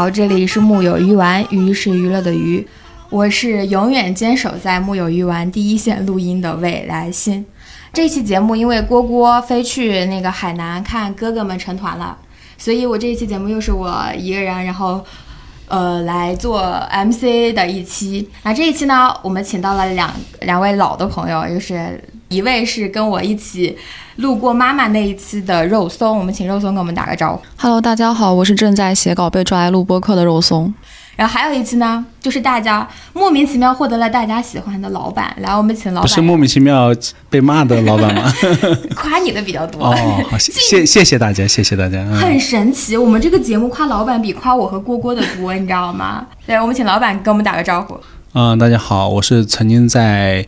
好，这里是木有鱼丸，鱼是娱乐的鱼，我是永远坚守在木有鱼丸第一线录音的未来心。这期节目因为郭郭飞去那个海南看哥哥们成团了，所以我这一期节目又是我一个人，然后呃来做 MC 的一期。那这一期呢，我们请到了两两位老的朋友，就是一位是跟我一起路过妈妈那一期的肉松，我们请肉松给我们打个招呼。Hello，大家好，我是正在写稿被抓来录播客的肉松。然后还有一期呢，就是大家莫名其妙获得了大家喜欢的老板，来，我们请老板不是莫名其妙被骂的老板吗？夸你的比较多。哦，好，谢谢谢谢大家，谢谢大家。嗯、很神奇，我们这个节目夸老板比夸我和郭郭的多，你知道吗？对，我们请老板跟我们打个招呼。嗯、大家好，我是曾经在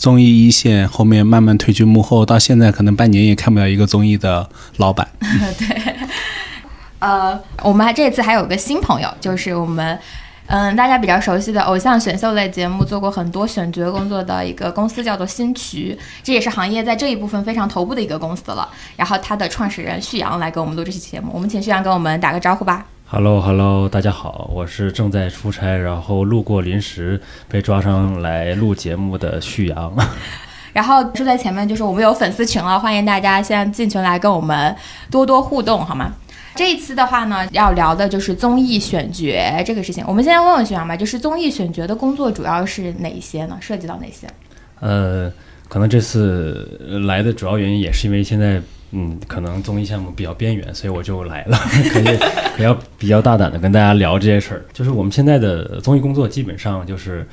综艺一线后面慢慢退居幕后，到现在可能半年也看不了一个综艺的老板。对 呃，我们还这次还有个新朋友，就是我们。嗯，大家比较熟悉的偶像选秀类节目，做过很多选角工作的一个公司叫做新渠，这也是行业在这一部分非常头部的一个公司了。然后它的创始人旭阳来给我们录这期节目，我们请旭阳跟我们打个招呼吧。Hello Hello，大家好，我是正在出差，然后路过临时被抓上来录节目的旭阳。然后说在前面就是我们有粉丝群了，欢迎大家现在进群来跟我们多多互动，好吗？这一次的话呢，要聊的就是综艺选角这个事情。我们先问问旭阳吧，就是综艺选角的工作主要是哪些呢？涉及到哪些？呃，可能这次来的主要原因也是因为现在，嗯，可能综艺项目比较边缘，所以我就来了，可以比较比较大胆的跟大家聊这些事儿。就是我们现在的综艺工作基本上就是。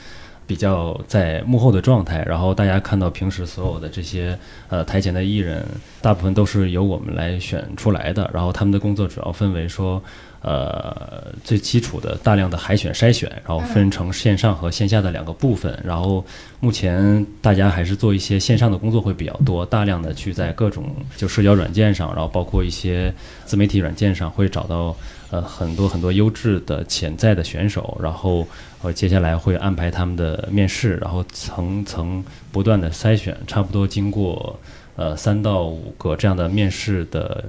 比较在幕后的状态，然后大家看到平时所有的这些呃台前的艺人，大部分都是由我们来选出来的。然后他们的工作主要分为说，呃最基础的大量的海选筛选，然后分成线上和线下的两个部分。然后目前大家还是做一些线上的工作会比较多，大量的去在各种就社交软件上，然后包括一些自媒体软件上会找到。呃，很多很多优质的潜在的选手，然后呃，接下来会安排他们的面试，然后层层不断的筛选，差不多经过呃三到五个这样的面试的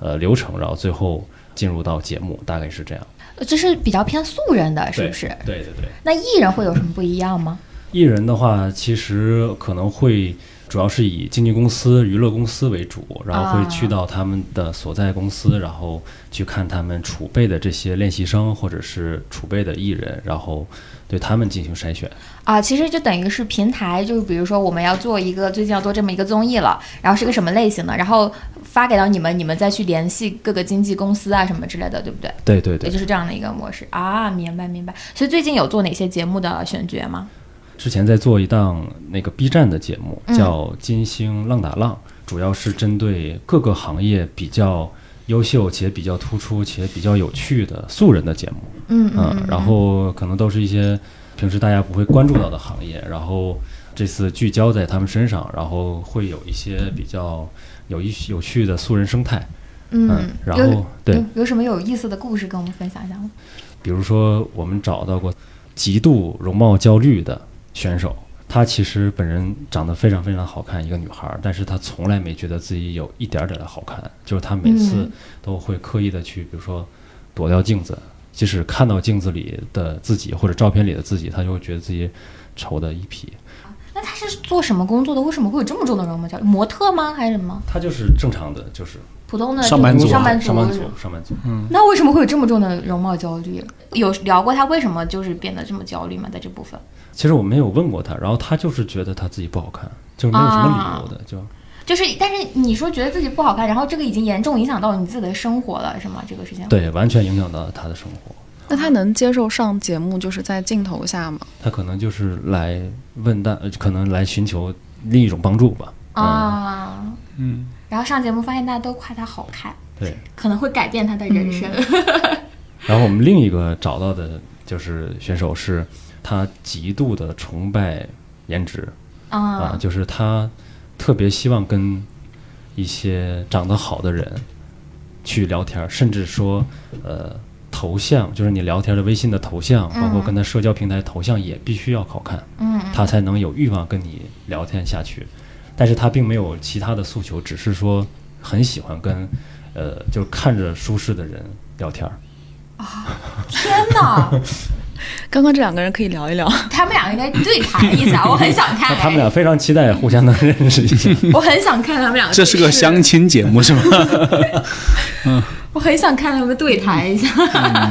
呃流程，然后最后进入到节目，大概是这样。这是比较偏素人的，是不是？对对对。那艺人会有什么不一样吗？艺人的话，其实可能会。主要是以经纪公司、娱乐公司为主，然后会去到他们的所在公司，然后去看他们储备的这些练习生或者是储备的艺人，然后对他们进行筛选。啊，其实就等于是平台，就是比如说我们要做一个最近要做这么一个综艺了，然后是个什么类型的，然后发给到你们，你们再去联系各个经纪公司啊什么之类的，对不对？对对对，也就是这样的一个模式啊，明白明白。所以最近有做哪些节目的选角吗？之前在做一档那个 B 站的节目，叫《金星浪打浪》，主要是针对各个行业比较优秀且比较突出且比较有趣的素人的节目。嗯嗯，然后可能都是一些平时大家不会关注到的行业，然后这次聚焦在他们身上，然后会有一些比较有意有趣的素人生态。嗯，然后对有有什么有意思的故事跟我们分享一下吗？比如说，我们找到过极度容貌焦虑的。选手，她其实本人长得非常非常好看，一个女孩，但是她从来没觉得自己有一点点的好看，就是她每次都会刻意的去，比如说躲掉镜子，即使看到镜子里的自己或者照片里的自己，她就会觉得自己丑的一批。那她是做什么工作的？为什么会有这么重的容貌焦虑？模特吗？还是什么？她就是正常的，就是普通的上班族，上班族，上班族，上班族。嗯，那为什么会有这么重的容貌焦虑？有聊过他为什么就是变得这么焦虑吗？在这部分？其实我没有问过他，然后他就是觉得他自己不好看，就是没有什么理由的，就就是，但是你说觉得自己不好看，然后这个已经严重影响到你自己的生活了，是吗？这个事情对，完全影响到他的生活。那他能接受上节目就是在镜头下吗？他可能就是来问大，可能来寻求另一种帮助吧。啊，嗯，然后上节目发现大家都夸他好看，对，可能会改变他的人生。嗯、然后我们另一个找到的就是选手是。他极度的崇拜颜值啊、啊，就是他特别希望跟一些长得好的人去聊天，甚至说，呃，头像就是你聊天的微信的头像，包括跟他社交平台头像也必须要好看，嗯，他才能有欲望跟你聊天下去。但是他并没有其他的诉求，只是说很喜欢跟，呃，就是看着舒适的人聊天儿。啊。天哪，刚刚这两个人可以聊一聊。他们两个应该对谈一下，我很想看。他们俩非常期待互相能认识一下。我很想看他们俩。这是个相，亲节目是吗？嗯我很想看他们对谈一下。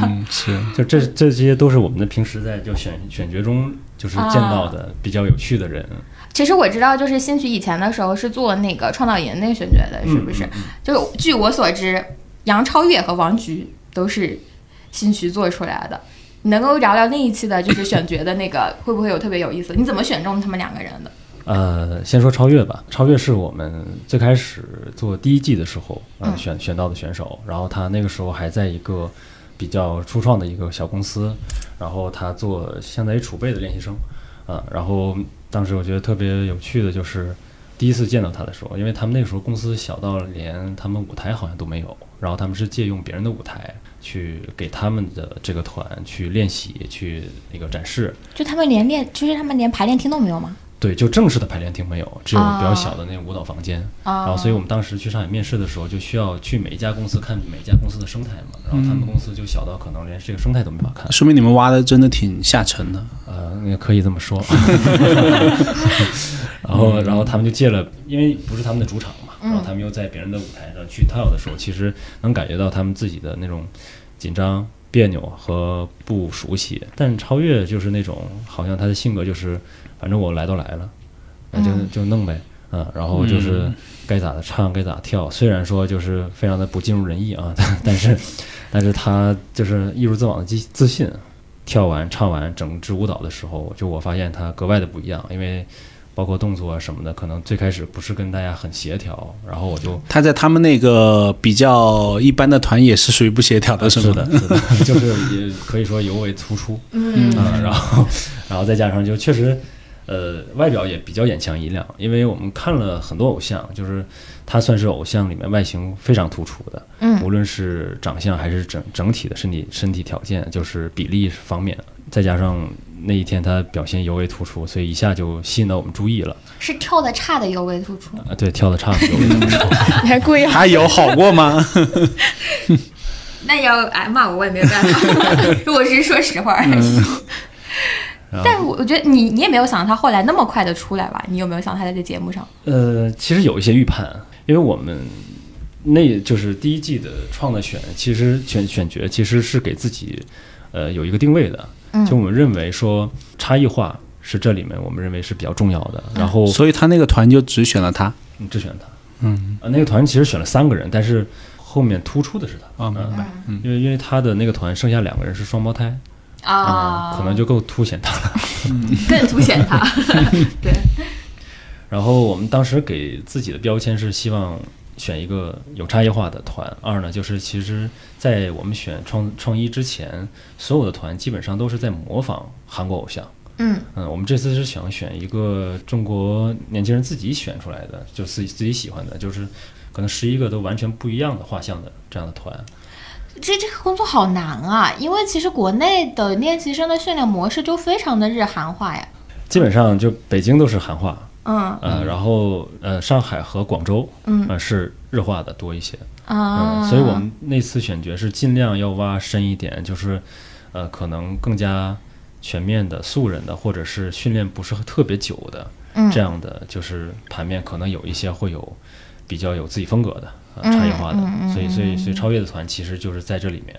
嗯，是。就这这些都是我们的平时在就选选角中就是见到的比较有趣的人。其实我知道，就是新曲以前的时候是做那个创造营那个选角的，是不是？嗯嗯就据我所知，杨超越和王菊都是新曲做出来的。你能够聊聊那一期的，就是选角的那个，会不会有特别有意思？你怎么选中他们两个人的？呃，先说超越吧。超越是我们最开始做第一季的时候，呃、嗯选选到的选手。然后他那个时候还在一个比较初创的一个小公司，然后他做相当于储备的练习生，啊、然后当时我觉得特别有趣的就是第一次见到他的时候，因为他们那个时候公司小到连他们舞台好像都没有，然后他们是借用别人的舞台去给他们的这个团去练习，去那个展示。就他们连练，就是他们连排练厅都没有吗？对，就正式的排练厅没有，只有啊比较小的那个舞蹈房间。啊然后，所以我们当时去上海面试的时候，就需要去每一家公司看每一家公司的生态嘛。然后他们公司就小到可能连这个生态都没法看。说明你们挖的真的挺下沉的。呃，也可以这么说。然后，然后他们就借了，因为不是他们的主场嘛，然后他们又在别人的舞台上去跳的时候，其实能感觉到他们自己的那种紧张、别扭和不熟悉。但超越就是那种，好像他的性格就是，反正我来都来了，那就嗯就弄呗。嗯，然后就是嗯该咋的唱该咋跳，虽然说就是非常的不尽如人意啊，但但是但是他就是一如既往的自自信，跳完唱完整支舞蹈的时候，就我发现他格外的不一样，因为包括动作啊什么的，可能最开始不是跟大家很协调，然后我就他在他们那个比较一般的团也是属于不协调的，吗？是的，是的，就是也可以说尤为突出，嗯嗯，然后然后再加上就确实，呃，外表也比较眼强一亮，因为我们看了很多偶像，就是他算是偶像里面外形非常突出的，嗯无论是长相还是整整体的身体身体条件，就是比例方面，再加上那一天他表现尤为突出，所以一下就吸引到我们注意了。是跳的差的尤为突出。啊，对，跳的差的尤为突出。你还故意他有好过吗？那要挨骂我，我也没有办法。我是说实话。但是我我觉得你你也没有想到他后来那么快的出来吧？你有没有想到他在这节目上？呃，其实有一些预判，因为我们那就是第一季的创的选，其实选选角其实是给自己呃有一个定位的，嗯。就我们认为说差异化是这里面我们认为是比较重要的，然后所以他那个团就只选了他。你只选他，嗯。啊，那个团其实选了三个人，但是后面突出的是他，啊，明白。嗯，因为因为他的那个团剩下两个人是双胞胎，啊，可能就够凸显他了。更凸显他。对，然后我们当时给自己的标签是希望选一个有差异化的团。二呢，就是其实，在我们选创创一之前，所有的团基本上都是在模仿韩国偶像。嗯嗯，我们这次是想选一个中国年轻人自己选出来的，就自己自己喜欢的，就是可能十一个都完全不一样的画像的这样的团。这这个工作好难啊，因为其实国内的练习生的训练模式就非常的日韩化呀。基本上就北京都是韩化，嗯呃，然后呃上海和广州，嗯呃是日化的多一些。啊，嗯，所以我们那次选角是尽量要挖深一点，就是，呃，可能更加全面的素人的，或者是训练不是特别久的，嗯这样的就是盘面可能有一些会有比较有自己风格的、差异化的，所以所以嗯所以超越的团其实就是在这里面。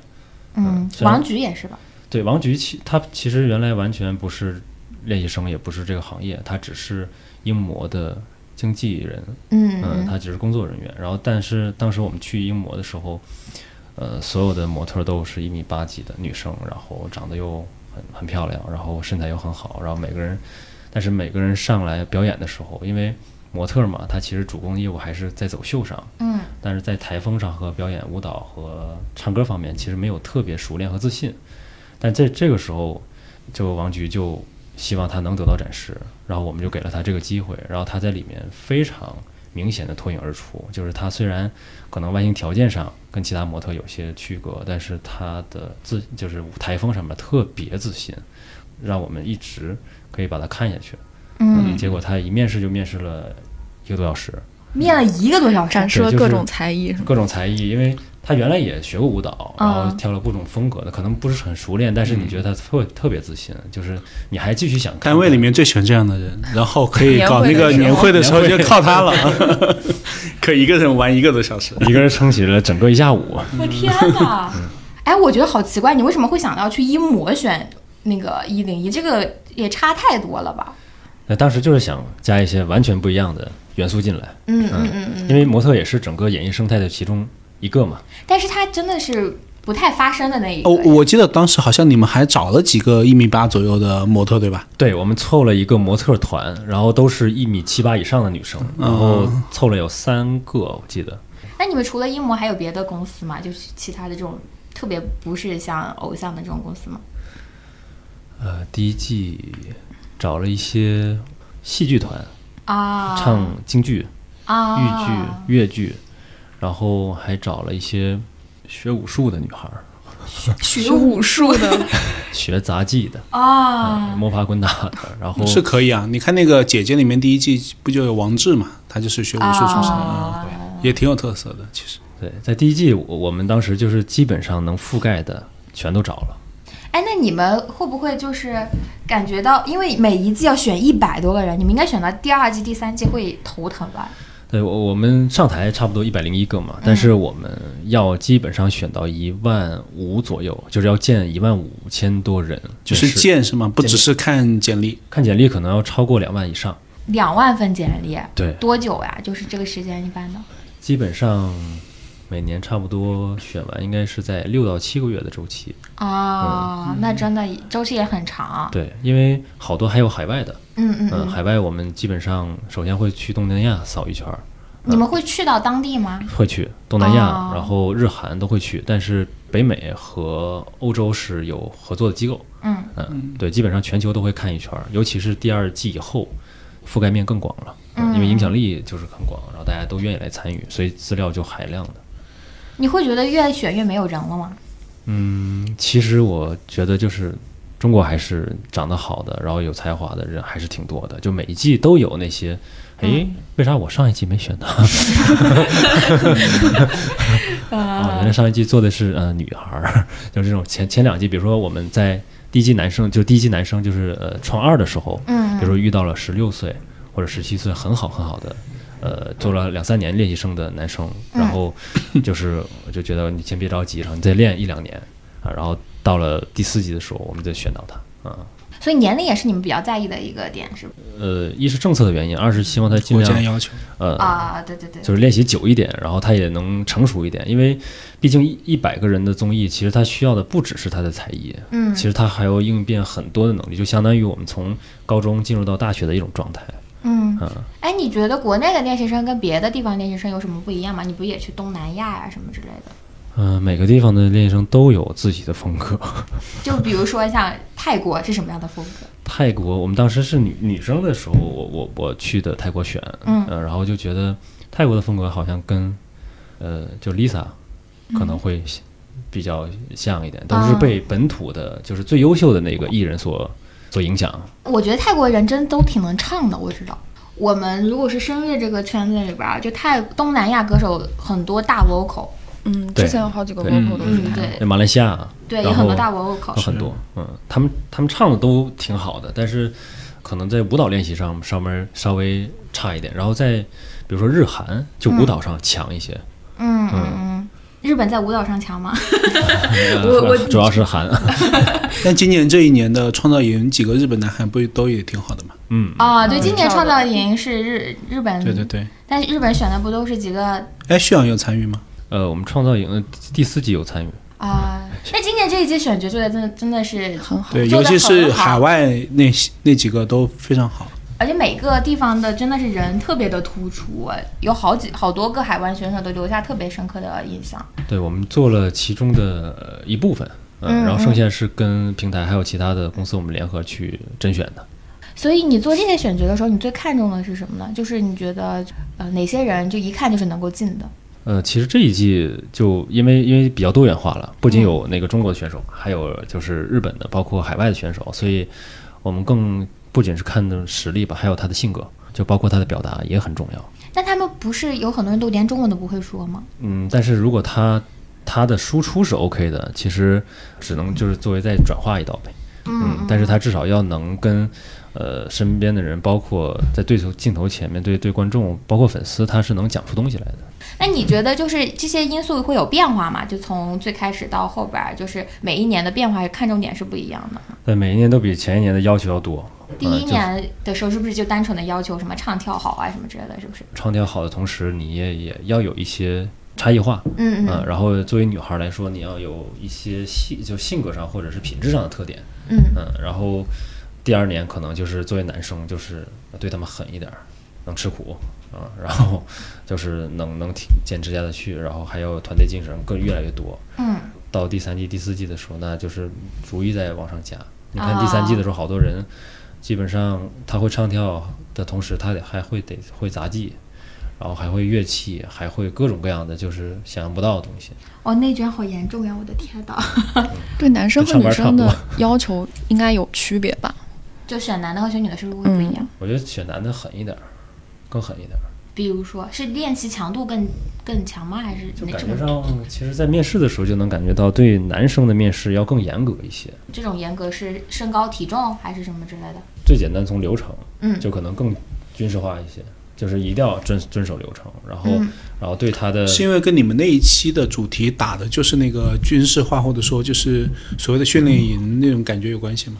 嗯，王菊也是吧？对，王菊其他其实原来完全不是练习生，也不是这个行业，他只是英模的经纪人，嗯嗯，他只是工作人员。然后，但是当时我们去英模的时候，呃，所有的模特都是一米八几的女生，然后长得又很很漂亮，然后身材又很好，然后每个人，但是每个人上来表演的时候，因为模特嘛，他其实主攻业务还是在走秀上，嗯但是在台风上和表演舞蹈和唱歌方面，其实没有特别熟练和自信。但在这个时候，就王菊就希望他能得到展示，然后我们就给了他这个机会，然后他在里面非常明显的脱颖而出。就是他虽然可能外形条件上跟其他模特有些区隔，但是他的自就是舞台风上面特别自信，让我们一直可以把他看下去。嗯，结果他一面试就面试了一个多小时，面了一个多小时。展示了各种才艺，各种才艺，因为他原来也学过舞蹈，然后嗯跳了各种风格的，可能不是很熟练，但是你觉得他特特别自信，就是你还继续想看单位里面最喜欢这样的人，然后可以搞那个年年会的时候就靠他了，可以一个人玩一个多小时。一个人撑起了整个一下午。我天哪！哎，我觉得好奇怪，你为什么会想到去一模选那个一零一？这个也差太多了吧？那当时就是想加一些完全不一样的元素进来，嗯嗯嗯嗯。因为模特也是整个演艺生态的其中一个嘛。但是它真的是不太发声的那一个。哦，我记得当时好像你们还找了几个一米八左右的模特，对吧？对，我们凑了一个模特团，然后都是一米七八以上的女生，然后凑了有三个，我记得。那你们除了一模还有别的公司吗？就是其他的这种特别不是像偶像的这种公司吗？呃，第一季找了一些戏剧团，啊，唱京剧、啊豫剧、越剧，然后还找了一些学武术的女孩儿，学武术的 学杂技的，啊呃摸爬滚打的，然后是可以啊。你看那个《姐姐》里面第一季不就有王志嘛？他就是学武术出身的，啊也挺有特色的。其实对，在第一季我我们当时就是基本上能覆盖的全都找了。哎，那你们会不会就是感觉到，因为每一季要选一百多个人，你们应该选到第二季、第三季会头疼吧？对，我我们上台差不多一百零一个嘛，但是我们要基本上选到一万五左右，就是要建一万五千多人，就是面试见是吗？不只是看简历。看简历可能要超过两万以上。两万份简历，对，多久呀？就是这个时间一般的。基本上每年差不多选完应该是在六到七个月的周期。啊，那真的周期也很长。对，因为好多还有海外的，嗯，嗯嗯嗯。海外我们基本上首先会去东南亚扫一圈儿，你们会去到当地吗？会去东南亚，哦然后日韩都会去，但是北美和欧洲是有合作的机构。嗯，嗯，对，基本上全球都会看一圈儿，尤其是第二季以后，覆盖面更广了，嗯因为影响力就是很广，然后大家都愿意来参与，所以资料就海量的。你会觉得越选越没有人了吗？嗯，其实我觉得就是中国还是长得好的，然后有才华的人还是挺多的，就每一季都有那些，哎，为啥我上一季没选他？哦，原来上一季做的是呃女孩儿，就是这种前前两季，比如说我们在第一季男生，就第一季男生就是呃创二的时候，嗯。比如说遇到了十六岁或者十七岁很好很好的，呃，做了两三年练习生的男生，然后就是我就觉得你先别着急，然后你再练一两年啊，然后到了第四季的时候，我们再选到他啊。所以年龄也是你们比较在意的一个点，是吧？呃，一是政策的原因，二是希望他尽量要求，呃啊，对对对，就是练习久一点，然后他也能成熟一点，因为毕竟一一百个人的综艺，其实他需要的不只是他的才艺，嗯其实他还要应变很多的能力，就相当于我们从高中进入到大学的一种状态。嗯，嗯，哎，你觉得国内的练习生跟别的地方练习生有什么不一样吗？你不也去东南亚呀、什么之类的？嗯、每个地方的练习生都有自己的风格。就比如说像泰国是什么样的风格？泰国，我们当时是女女生的时候，我我我去的泰国选，嗯呃然后就觉得泰国的风格好像跟，呃，就 Lisa 可能会比较像一点，都是啊被本土的，就是最优秀的那个艺人所所影响。我觉得泰国人真都挺能唱的，我知道。我们如果是声乐这个圈子里边儿，就泰东南亚歌手很多大 vocal，嗯，之前有好几个 vocal 都是嗯，他。对马来西亚对，有很多大 vocal。很多，嗯，他们他们唱的都挺好的，但是可能在舞蹈练习上上面稍微差一点，然后在比如说日韩，就舞蹈上强一些。嗯嗯嗯，日本在舞蹈上强吗？呃 我我主要是韩，但今年这一年的创造营几个日本男孩不都也挺好的吗？嗯，啊，对，嗯今年创造营是日日本，对对对。但是日本选的不都是几个哎，旭阳有参与吗？呃，我们创造营的第四季有参与，啊？那今年这一季选角做的真的真的是很好。对，尤其是海外那那几个都非常好。而且每个地方的真的是人特别的突出，有好几好多个海湾选手都留下特别深刻的印象。对我们做了其中的呃一部分，嗯嗯，然后剩下是跟平台还有其他的公司我们联合去甄选的。所以你做这些选角的时候，你最看重的是什么呢？就是你觉得呃哪些人就一看就是能够进的？呃，其实这一季就因为因为比较多元化了，不仅有那个中国的选手，还有就是日本的，包括海外的选手，所以我们更不仅是看的实力吧，还有他的性格，就包括他的表达也很重要。但他们不是有很多人都连中文都不会说吗？嗯，但是如果他他的输出是 OK 的，其实只能就是作为再转化一道呗。嗯，但是他至少要能跟呃身边的人，包括在对头镜头前面对对观众，包括粉丝，他是能讲出东西来的。那你觉得就是这些因素会有变化吗？就从最开始到后边儿，就是每一年的变化看重点是不一样的。对，每一年都比前一年的要求要多。第一年的时候是不是就单纯的要求什么唱跳好啊什么之类的，是不是？唱跳好的同时，你也也要有一些差异化。嗯嗯，然后作为女孩来说，你要有一些性就性格上或者是品质上的特点。嗯嗯，然后第二年可能就是作为男生，就是对他们狠一点儿，能吃苦啊，然后就是能能挺坚持下得去，然后还有团队精神更越来越多。嗯到第三季、第四季的时候，那就是逐一在往上加。你看第三季的时候，好多人基本上他会唱跳的同时，他得还会得会杂技，然后还会乐器，还会各种各样的就是想象不到的东西。哦，内卷好严重呀！我的天呐，对男生和女生的要求应该有区别吧？就选男的和选女的是不是会不一样？我觉得选男的狠一点儿，更狠一点儿。比如说是练习强度更更强吗？还是就感觉上，其实，在面试的时候就能感觉到，对男生的面试要更严格一些。这种严格是身高体重还是什么之类的？最简单从流程，嗯就可能更军事化一些，就是一定要遵遵守流程，然后，嗯然后对他的是因为跟你们那一期的主题打的就是那个军事化，或者说就是所谓的训练营那种感觉有关系吗？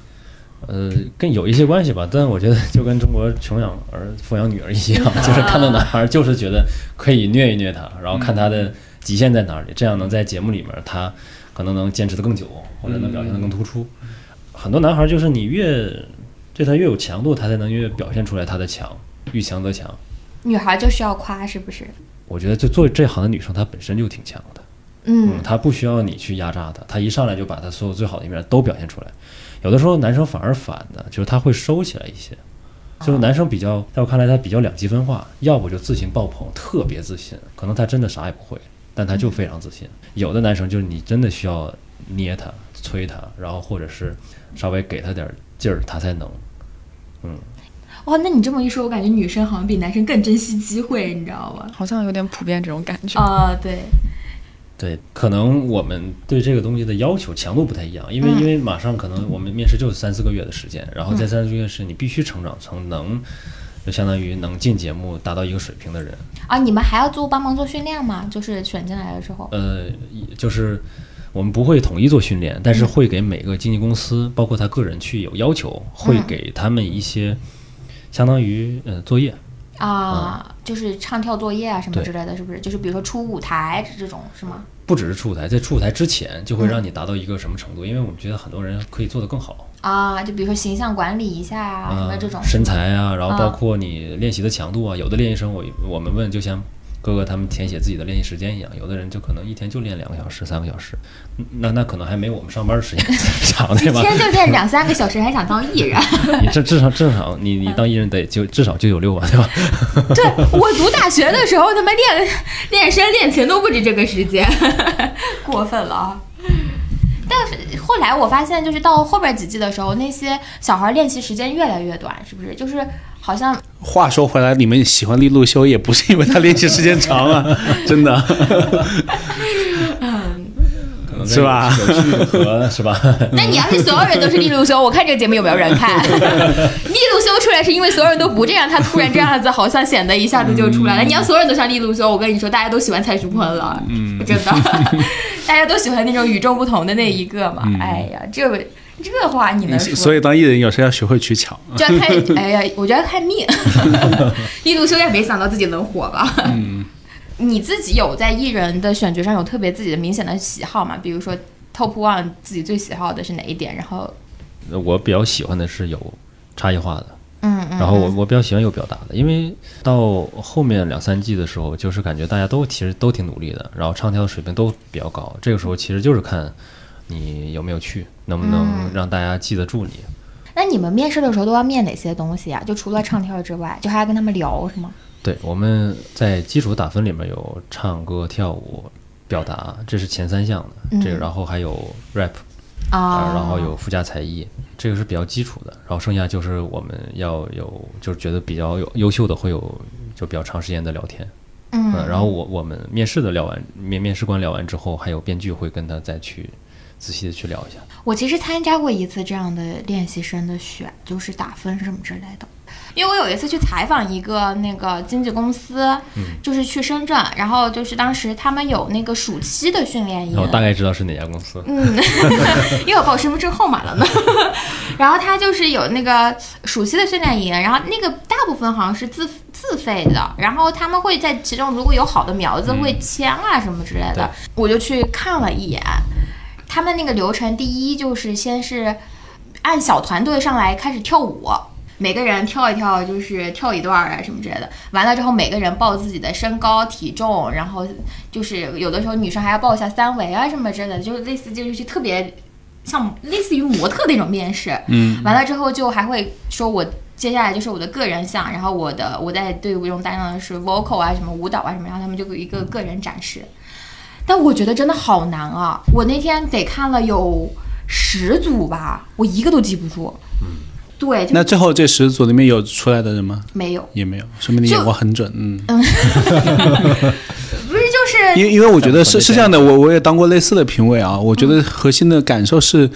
呃，跟有一些关系吧，但我觉得就跟中国穷养儿富养女儿一样，就是看到男孩儿就是觉得可以虐一虐他，然后看他的极限在哪里，这样能在节目里面他可能能坚持的更久，或者能表现的更突出。很多男孩儿就是你越对他越有强度，他才能越表现出来他的强，遇强则强。女孩就需要夸，是不是？我觉得就做这行的女生，她本身就挺强的。嗯嗯，她不需要你去压榨她，她一上来就把她所有最好的一面都表现出来。有的时候男生反而反的，就是他会收起来一些。就是男生比较，在我看来他比较两极分化，要不就自信爆棚，特别自信，可能他真的啥也不会，但他就非常自信。有的男生就是你真的需要捏他、催他，然后或者是稍微给他点劲儿，他才能。嗯哇，那你这么一说，我感觉女生好像比男生更珍惜机会，你知道吗？好像有点普遍这种感觉。啊、对，对，可能我们对这个东西的要求强度不太一样，因为、嗯因为马上可能我们面试就是三四个月的时间，然后在三四个月时你必须成长成能，就相当于能进节目达到一个水平的人。啊，你们还要做帮忙做训练吗？就是选进来的时候。呃，就是我们不会统一做训练，但是会给每个经纪公司，包括他个人去有要求，会嗯给他们一些相当于呃作业。啊，就是唱跳作业啊什么之类的，是不是？就是比如说出舞台这种是吗？不只是出舞台，在出舞台之前就会让你达到一个什么程度？因为我们觉得很多人可以做得更好。啊，就比如说形象管理一下啊，什么这种身材啊，然后包啊括你练习的强度啊，有的练习生我我们问，就像哥哥他们填写自己的练习时间一样，有的人就可能一天就练两个小时、三个小时，嗯那那可能还没我们上班时间 长，对吧一？天就练两三个小时，还想当艺人？你这至少至少你你当艺人得就至少九九六吧，对吧？对我读大学的时候，他妈练练声练琴都不止这个时间，过分了啊！但是后来我发现，就是到后边几季的时候，那些小孩练习时间越来越短，是不是？就是好像话说回来，你们喜欢利路修也不是因为他练习时间长啊，真的。是吧是吧？那你要是所有人都是利路修，我看这个节目有没有人看？利路修出来是因为所有人都不这样，他突然这样子，好像显得一下子就出来了。你要所有人都像利路修，我跟你说，大家都喜欢蔡徐坤了，嗯，真的，大家都喜欢那种与众不同的那一个嘛。哎呀，这这话你能说？所以当艺人有时候要学会取巧。就要看，哎呀，我觉得看命。利路修也没想到自己能火吧？嗯，你自己有在艺人的选角上有特别自己的明显的喜好吗？比如说 Top One 自己最喜好的是哪一点？然后，我比较喜欢的是有差异化的，嗯嗯，然后我我比较喜欢有表达的，因为到后面两三季的时候，就是感觉大家都其实都挺努力的，然后唱跳的水平都比较高。这个时候其实就是看你有没有去，能不能嗯让大家记得住你。那你们面试的时候都要面哪些东西啊？就除了唱跳之外，就还要跟他们聊是吗？对，我们在基础打分里面有唱歌、跳舞、表达，这是前三项的。这个嗯然后还有 rap，啊、啊，然后有附加才艺，这个是比较基础的。然后剩下就是我们要有，就是觉得比较有优秀的会有就比较长时间的聊天。嗯嗯，然后我我们面试的聊完，面面试官聊完之后，还有编剧会跟他再去仔细的去聊一下。我其实参加过一次这样的练习生的选，就是打分什么之类的。因为我有一次去采访一个那个经纪公司，嗯就是去深圳，然后就是当时他们有那个暑期的训练营，我大概知道是哪家公司。嗯，因为我报身份证号码了呢。然后他就是有那个暑期的训练营，然后那个大部分好像是自自费的，然后他们会在其中如果有好的苗子嗯会签啊什么之类的，我就去看了一眼。他们那个流程，第一就是先是按小团队上来开始跳舞。每个人跳一跳，就是跳一段儿啊什么之类的。完了之后，每个人报自己的身高、体重，然后就是有的时候女生还要报一下三围啊什么之类的，就是类似就是特别像 类似于模特那种面试。嗯，完了之后就还会说我接下来就是我的个人项，然后我的我在队伍中担当的是 vocal 啊什么舞蹈啊什么，然后他们就有一个个人展示。但我觉得真的好难啊！我那天得看了有十组吧，我一个都记不住。嗯，对，那最后这十组里面有出来的人吗？没有，也没有，说明你眼光很准。嗯，不是就是因为因为我觉得是是这样的，我我也当过类似的评委啊。我觉得核心的感受是，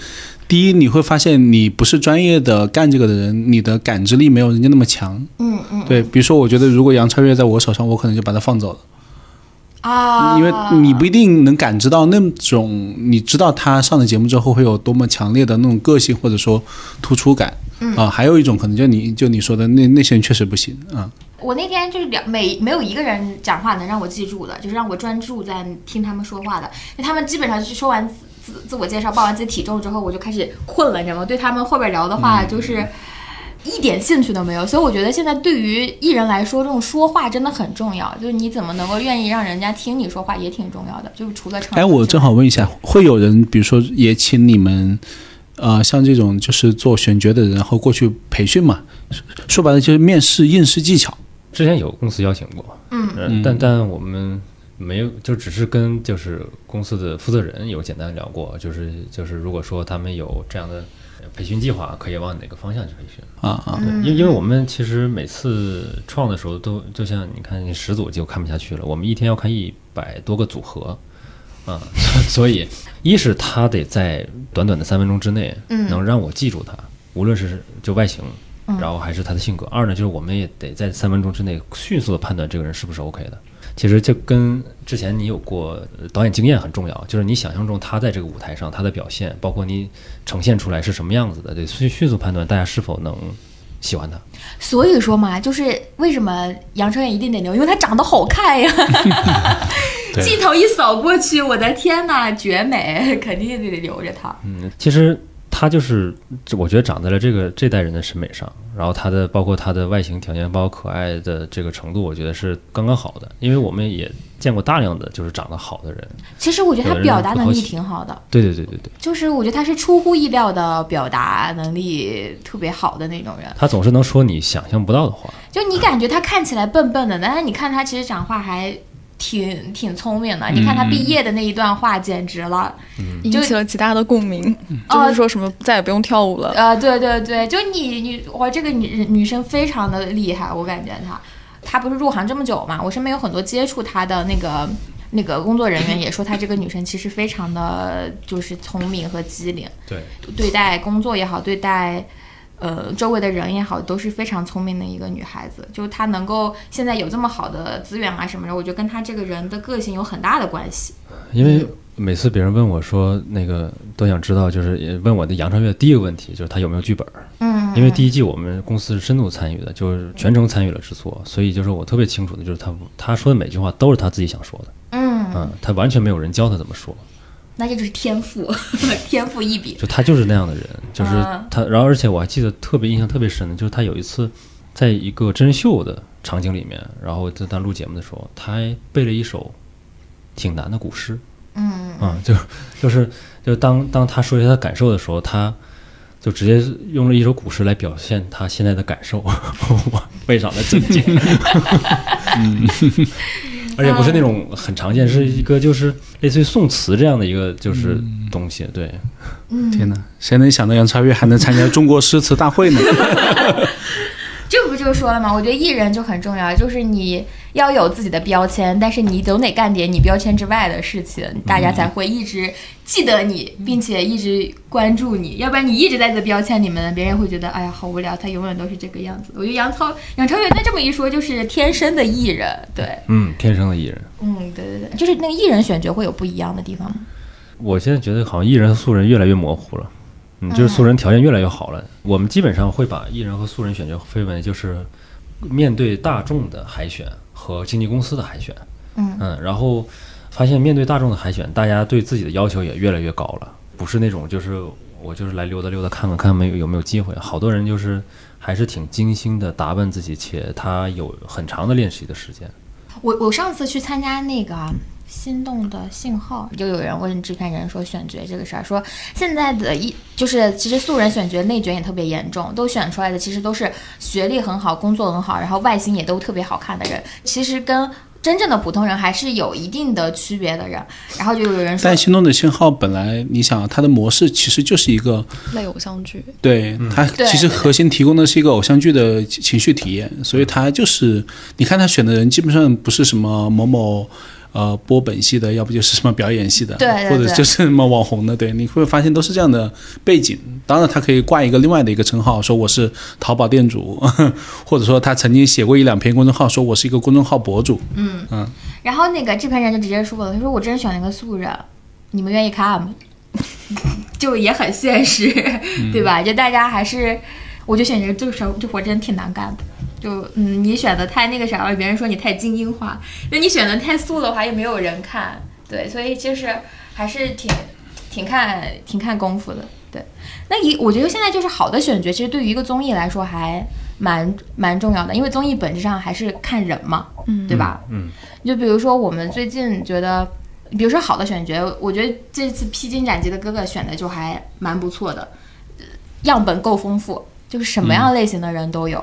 第一，你会发现你不是专业的干这个的人，你的感知力没有人家那么强。嗯嗯对，比如说，我觉得如果杨超越在我手上，我可能就把他放走了。啊，因为你不一定能感知到那种，你知道他上了节目之后会有多么强烈的那种个性或者说突出感，嗯啊，还有一种可能就你就你说的那那些人确实不行啊，我那天就是两每没有一个人讲话能让我记住的，就是让我专注在听他们说话的。因为他们基本上就是说完自自自我介绍，报完自己体重之后，我就开始困了，你知道吗？对他们后边聊的话就是一点兴趣都没有。所以我觉得现在对于艺人来说，这种说话真的很重要。就是你怎么能够愿意让人家听你说话，也挺重要的。就是除了唱哎，我正好问一下，会有人比如说也请你们，呃，像这种就是做选角的人，然后过去培训嘛？说白了就是面试应试技巧。之前有公司邀请过，嗯嗯，但但我们没有，就只是跟就是公司的负责人有简单聊过，就是就是如果说他们有这样的培训计划，可以往哪个方向去培训。啊啊，因因为我们其实每次创的时候都就像你看，你十组就看不下去了，我们一天要看一百多个组合，啊，所 以一是他得在短短的三分钟之内，嗯能让我记住他，无论是就外形，嗯然后还是他的性格。二呢，就是我们也得在三分钟之内迅速的判断这个人是不是 OK 的。其实就跟之前你有过呃导演经验很重要，就是你想象中他在这个舞台上他的表现，包括你呈现出来是什么样子的，得迅迅速判断大家是否能喜欢他。所以说嘛，就是为什么杨超越一定得留，因为她长得好看呀。对 镜头一扫过去，我的天呐，绝美，肯定得留着她。嗯，其实他就是，我觉得长在了这个这代人的审美上，然后他的包括他的外形条件，包括可爱的这个程度，我觉得是刚刚好的。因为我们也见过大量的就是长得好的人，其实我觉得她有的人表达能力挺好的，对对对对对，就是我觉得他是出乎意料的表达能力特别好的那种人。他总是能说你想象不到的话。就你感觉他看起来笨笨的，但是你看他其实讲话还挺挺聪明的。你看她毕业的那一段话，简直了。引起了极大的共鸣，哦就是说什么再也不用跳舞了。呃，对对对，就你你哇，这个女女生非常的厉害，我感觉她，她不是入行这么久嘛，我身边有很多接触她的那个那个工作人员也说，她这个女生其实非常的就是聪明和机灵，对，对待工作也好，对待。呃，周围的人也好，都是非常聪明的一个女孩子。就她能够现在有这么好的资源啊什么的，我觉得跟她这个人的个性有很大的关系。因为每次别人问我说那个都想知道，就是也问我的杨超越第一个问题就是她有没有剧本儿。嗯，因为第一季我们公司是深度参与的，就是全程参与了制作，所以就是我特别清楚的，就是她她说的每句话都是她自己想说的，嗯，嗯，他完全没有人教她怎么说，那这就是天赋，天赋异禀。就他就是那样的人，就是嗯他，然后而且我还记得特别印象特别深的，就是他有一次在一个真人秀的场景里面，然后在他录节目的时候，他还背了一首挺难的古诗，嗯啊、就就是就当当他说一下他感受的时候，他就直接用了一首古诗来表现他现在的感受，我非常的震惊。嗯，而且不是那种很常见，是一个就是类似于宋词这样的一个就是东西，对，嗯，天哪，谁能想到杨超越还能参加中国诗词大会呢？这不就就说了吗，我觉得艺人就很重要，就是你要有自己的标签，但是你总得干点你标签之外的事情，大家才会一直记得你，并且一直关注你。要不然你一直在这标签里面，别人会觉得哎呀好无聊，他永远都是这个样子。我觉得杨超杨超越那这么一说，就是天生的艺人，对，嗯，天生的艺人。嗯，对对对，就是那个艺人选角会有不一样的地方吗？我现在觉得好像艺人和素人越来越模糊了，嗯，就是素人条件越来越好了。我们基本上会把艺人和素人选角分为就是面对大众的海选和经纪公司的海选，嗯嗯，然后发现面对大众的海选，大家对自己的要求也越来越高了，不是那种就是我就是来溜达溜达看看看没有有没有机会，好多人就是还是挺精心的打扮自己，且他有很长的练习的时间。我我上次去参加那个心动的信号，就有人问制片人说选角这个事儿，说现在的一就是其实素人选角内卷也特别严重，都选出来的其实都是学历很好、工作很好，然后外形也都特别好看的人，其实跟真正的普通人还是有一定的区别的人。然后就有人说但，心动的信号本来你想它的模式其实就是一个，类偶像剧，对它其实核心提供的是一个偶像剧的情绪体验，所以它就是你看他选的人基本上不是什么某某。呃，播本系的，要不就是什么表演系的，对对对或者就是什么网红的，对，你会发现都是这样的背景。当然，他可以挂一个另外的一个称号，说我是淘宝店主，或者说他曾经写过一两篇公众号，说我是一个公众号博主。嗯嗯然后那个制片人就直接说了，他说我真选了一个素人，你们愿意看吗？就也很现实，对吧？就大家还是，我就选这个这时候这活真挺难干的。就嗯，你选的太那个啥了，别人说你太精英化；那你选的太素的话，又没有人看。对，所以就是还是挺挺看挺看功夫的。对，那一我觉得现在就是好的选角，其实对于一个综艺来说还蛮蛮重要的，因为综艺本质上还是看人嘛，嗯对吧？嗯，就比如说我们最近觉得，比如说好的选角，我觉得这次披荆斩棘的哥哥选的就还蛮不错的，呃样本够丰富，就是什么样类型的人都有。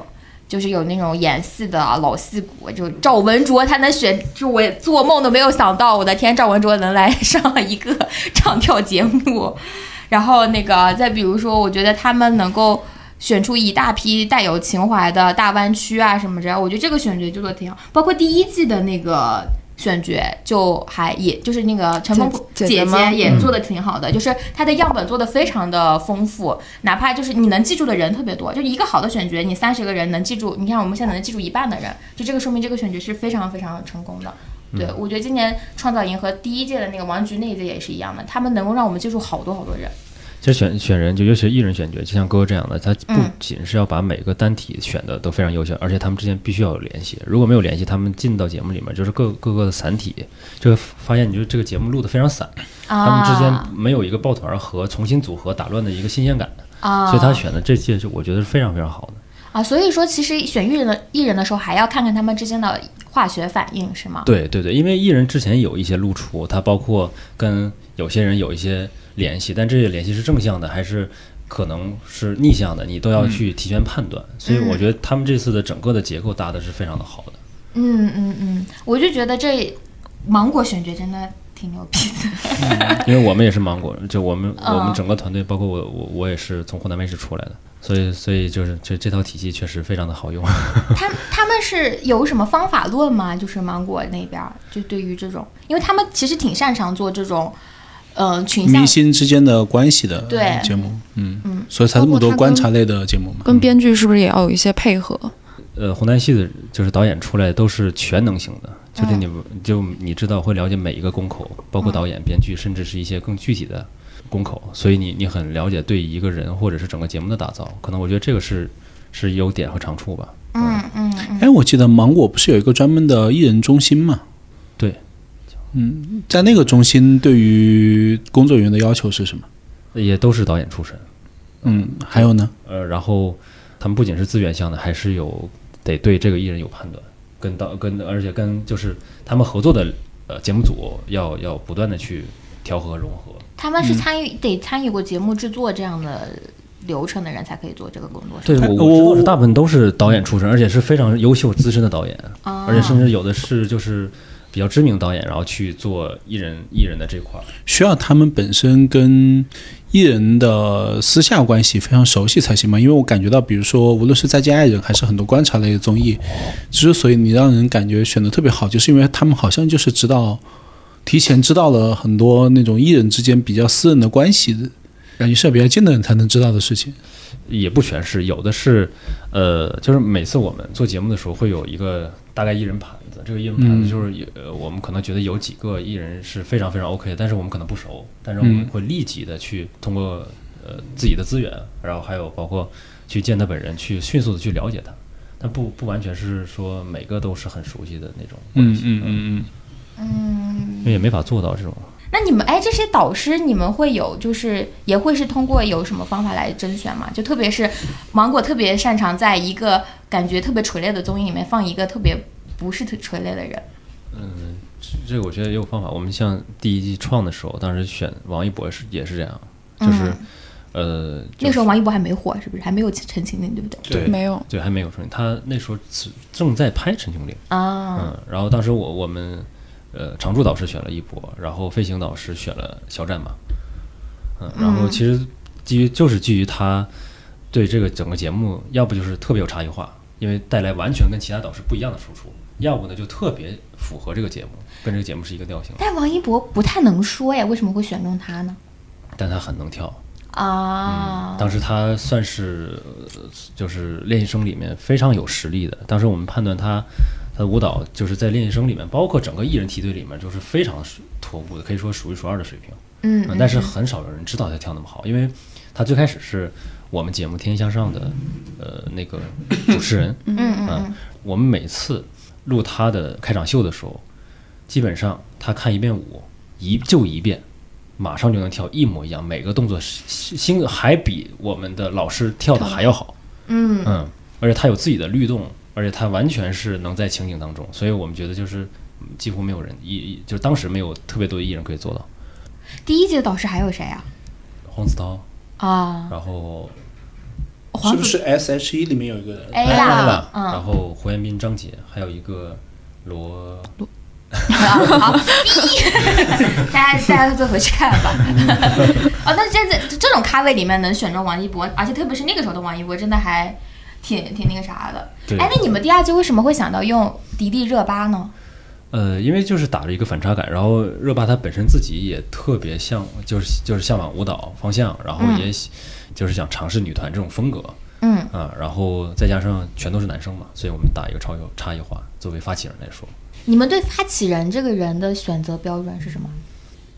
就是有那种演戏的老戏骨，就赵文卓，他能选，就我做梦都没有想到，我的天，赵文卓能来上一个唱跳节目。然后那个，再比如说，我觉得他们能够选出一大批带有情怀的大湾区啊什么之类，我觉得这个选角就做的挺好。包括第一季的那个选角，就还也就是那个陈峰姐姐姐也做的挺好的，就是她的样本做的非常的丰富，哪怕就是你能记住的人特别多，就一个好的选角，你三十个人能记住，你看我们现在能记住一半的人，就这个说明这个选角是非常非常成功的。对，我觉得今年创造营和第一届的那个王菊那一届也是一样的，他们能够让我们记住好多好多人。其实选选人，就尤其是艺人选角，就像哥哥这样的，他不嗯仅是要把每个单体选的都非常优秀，而且他们之间必须要有联系。如果没有联系，他们进到节目里面就是各各个的散体，就会发现你就这个节目录的非常散，啊，他们之间没有一个抱团和重新组合打乱的一个新鲜感。啊，所以他选的这届就我觉得是非常非常好的。啊，所以说其实选艺人的艺人的时候，还要看看他们之间的化学反应，是吗？对对对，因为艺人之前有一些露出，他包括跟有些人有一些联系，但这些联系是正向的还是可能是逆向的，你都要去提前判断。所以我觉得他们这次的整个的结构搭的是非常的好的。嗯嗯嗯，我就觉得这芒果选角真的挺牛逼的。因为我们也是芒果，就我们嗯我们整个团队，包括我我我也是从湖南卫视出来的，所以所以就是这这套体系确实非常的好用。他他们是有什么方法论吗？就是芒果那边儿，就对于这种，因为他们其实挺擅长做这种，呃，群像明星之间的关系的对节目，嗯嗯所以才这么多观察类的节目嘛。跟编剧是不是也要有一些配合？呃，湖南戏的就是导演出来都是全能型的，就是你们就你知道会了解每一个宫口，包括导演、编剧，甚至是一些更具体的宫口，所以你你很了解对一个人或者是整个节目的打造，可能我觉得这个是是优点和长处吧。嗯嗯嗯，哎，我记得芒果不是有一个专门的艺人中心嘛？对，嗯，在那个中心对于工作人员的要求是什么？也都是导演出身，嗯，还有呢？呃，然后他们不仅是资源向的，还是有得对这个艺人有判断，跟导跟而且跟就是他们合作的呃节目组要要不断的去调和融合。他们是参与、得参与过节目制作这样的流程的人才可以做这个工作，对，我我是大部分都是导演出身，而且是非常优秀资深的导演，啊而且甚至有的是就是比较知名导演，然后去做艺人艺人的这块儿。需要他们本身跟艺人的私下关系非常熟悉才行嘛。因为我感觉到，比如说无论是《再见爱人》还是很多观察类的综艺，之所以你让人感觉选的特别好，就是因为他们好像就是知道，提前知道了很多那种艺人之间比较私人的关系的，感觉是比较近的人才能知道的事情。也不全是，有的是，呃，就是每次我们做节目的时候会有一个大概艺人盘子，这个艺人盘子就是有，呃，我们可能觉得有几个艺人是非常非常 OK 的，但是我们可能不熟，但是我们嗯会立即的去通过呃自己的资源，然后还有包括去见他本人，去迅速的去了解他，但不不完全是说每个都是很熟悉的那种关系，嗯嗯嗯嗯。因为也没法做到这种。那你们哎，这些导师你们会有就是也会是通过有什么方法来甄选吗？就特别是芒果特别擅长在一个感觉特别垂类的综艺里面放一个特别不是特垂泪的人。嗯，这个我觉得也有方法。我们像第一季创的时候，当时选王一博是也是这样，就是、呃，那时候王一博还没火，是不是？还没有陈情令，对不对？对没有，对还没有陈情，他那时候正在拍《陈情令》，啊，嗯，然后当时我我们呃常驻导师选了一博，然后飞行导师选了肖战嘛，嗯，然后其实基于就是基于他对这个整个节目，要不就是特别有差异化，因为带来完全跟其他导师不一样的输出，要不呢就特别符合这个节目，跟这个节目是一个调性，但王一博不太能说呀，为什么会选中他呢？但他很能跳。啊，当时他算是呃就是练习生里面非常有实力的。当时我们判断他他的舞蹈就是在练习生里面，包括整个艺人梯队里面，就是非常脱步的，可以说数一数二的水平。嗯，嗯但是很少有人知道他跳那么好，因为他最开始是我们节目《天天向上》的呃那个主持人。嗯嗯嗯，我们每次录他的开场秀的时候，基本上他看一遍舞，一就一遍，马上就能跳一模一样，每个动作心还比我们的老师跳的还要好。嗯嗯，而且他有自己的律动，而且他完全是能在情景当中，所以我们觉得就是嗯几乎没有人一一就是当时没有特别多的艺人可以做到。第一届的导师还有谁啊？黄子韬，啊，然后黄子是不是 S H E 里面有一个人？A 艾啦拉，，嗯，然后胡彦斌、张杰，还有一个罗好，大家大家再回去看吧。哦，那现在这种咖位里面能选中王一博，而且特别是那个时候的王一博，真的还挺挺那个啥的。对哎，那你们第二季为什么会想到用迪丽热巴呢？呃，因为就是打了一个反差感，然后热巴她本身自己也特别向，就是就是向往舞蹈方向，然后也喜、就是想尝试女团这种风格嗯，啊，然后再加上全都是男生嘛，所以我们打一个超有差异化。作为发起人来说，你们对发起人这个人的选择标准是什么？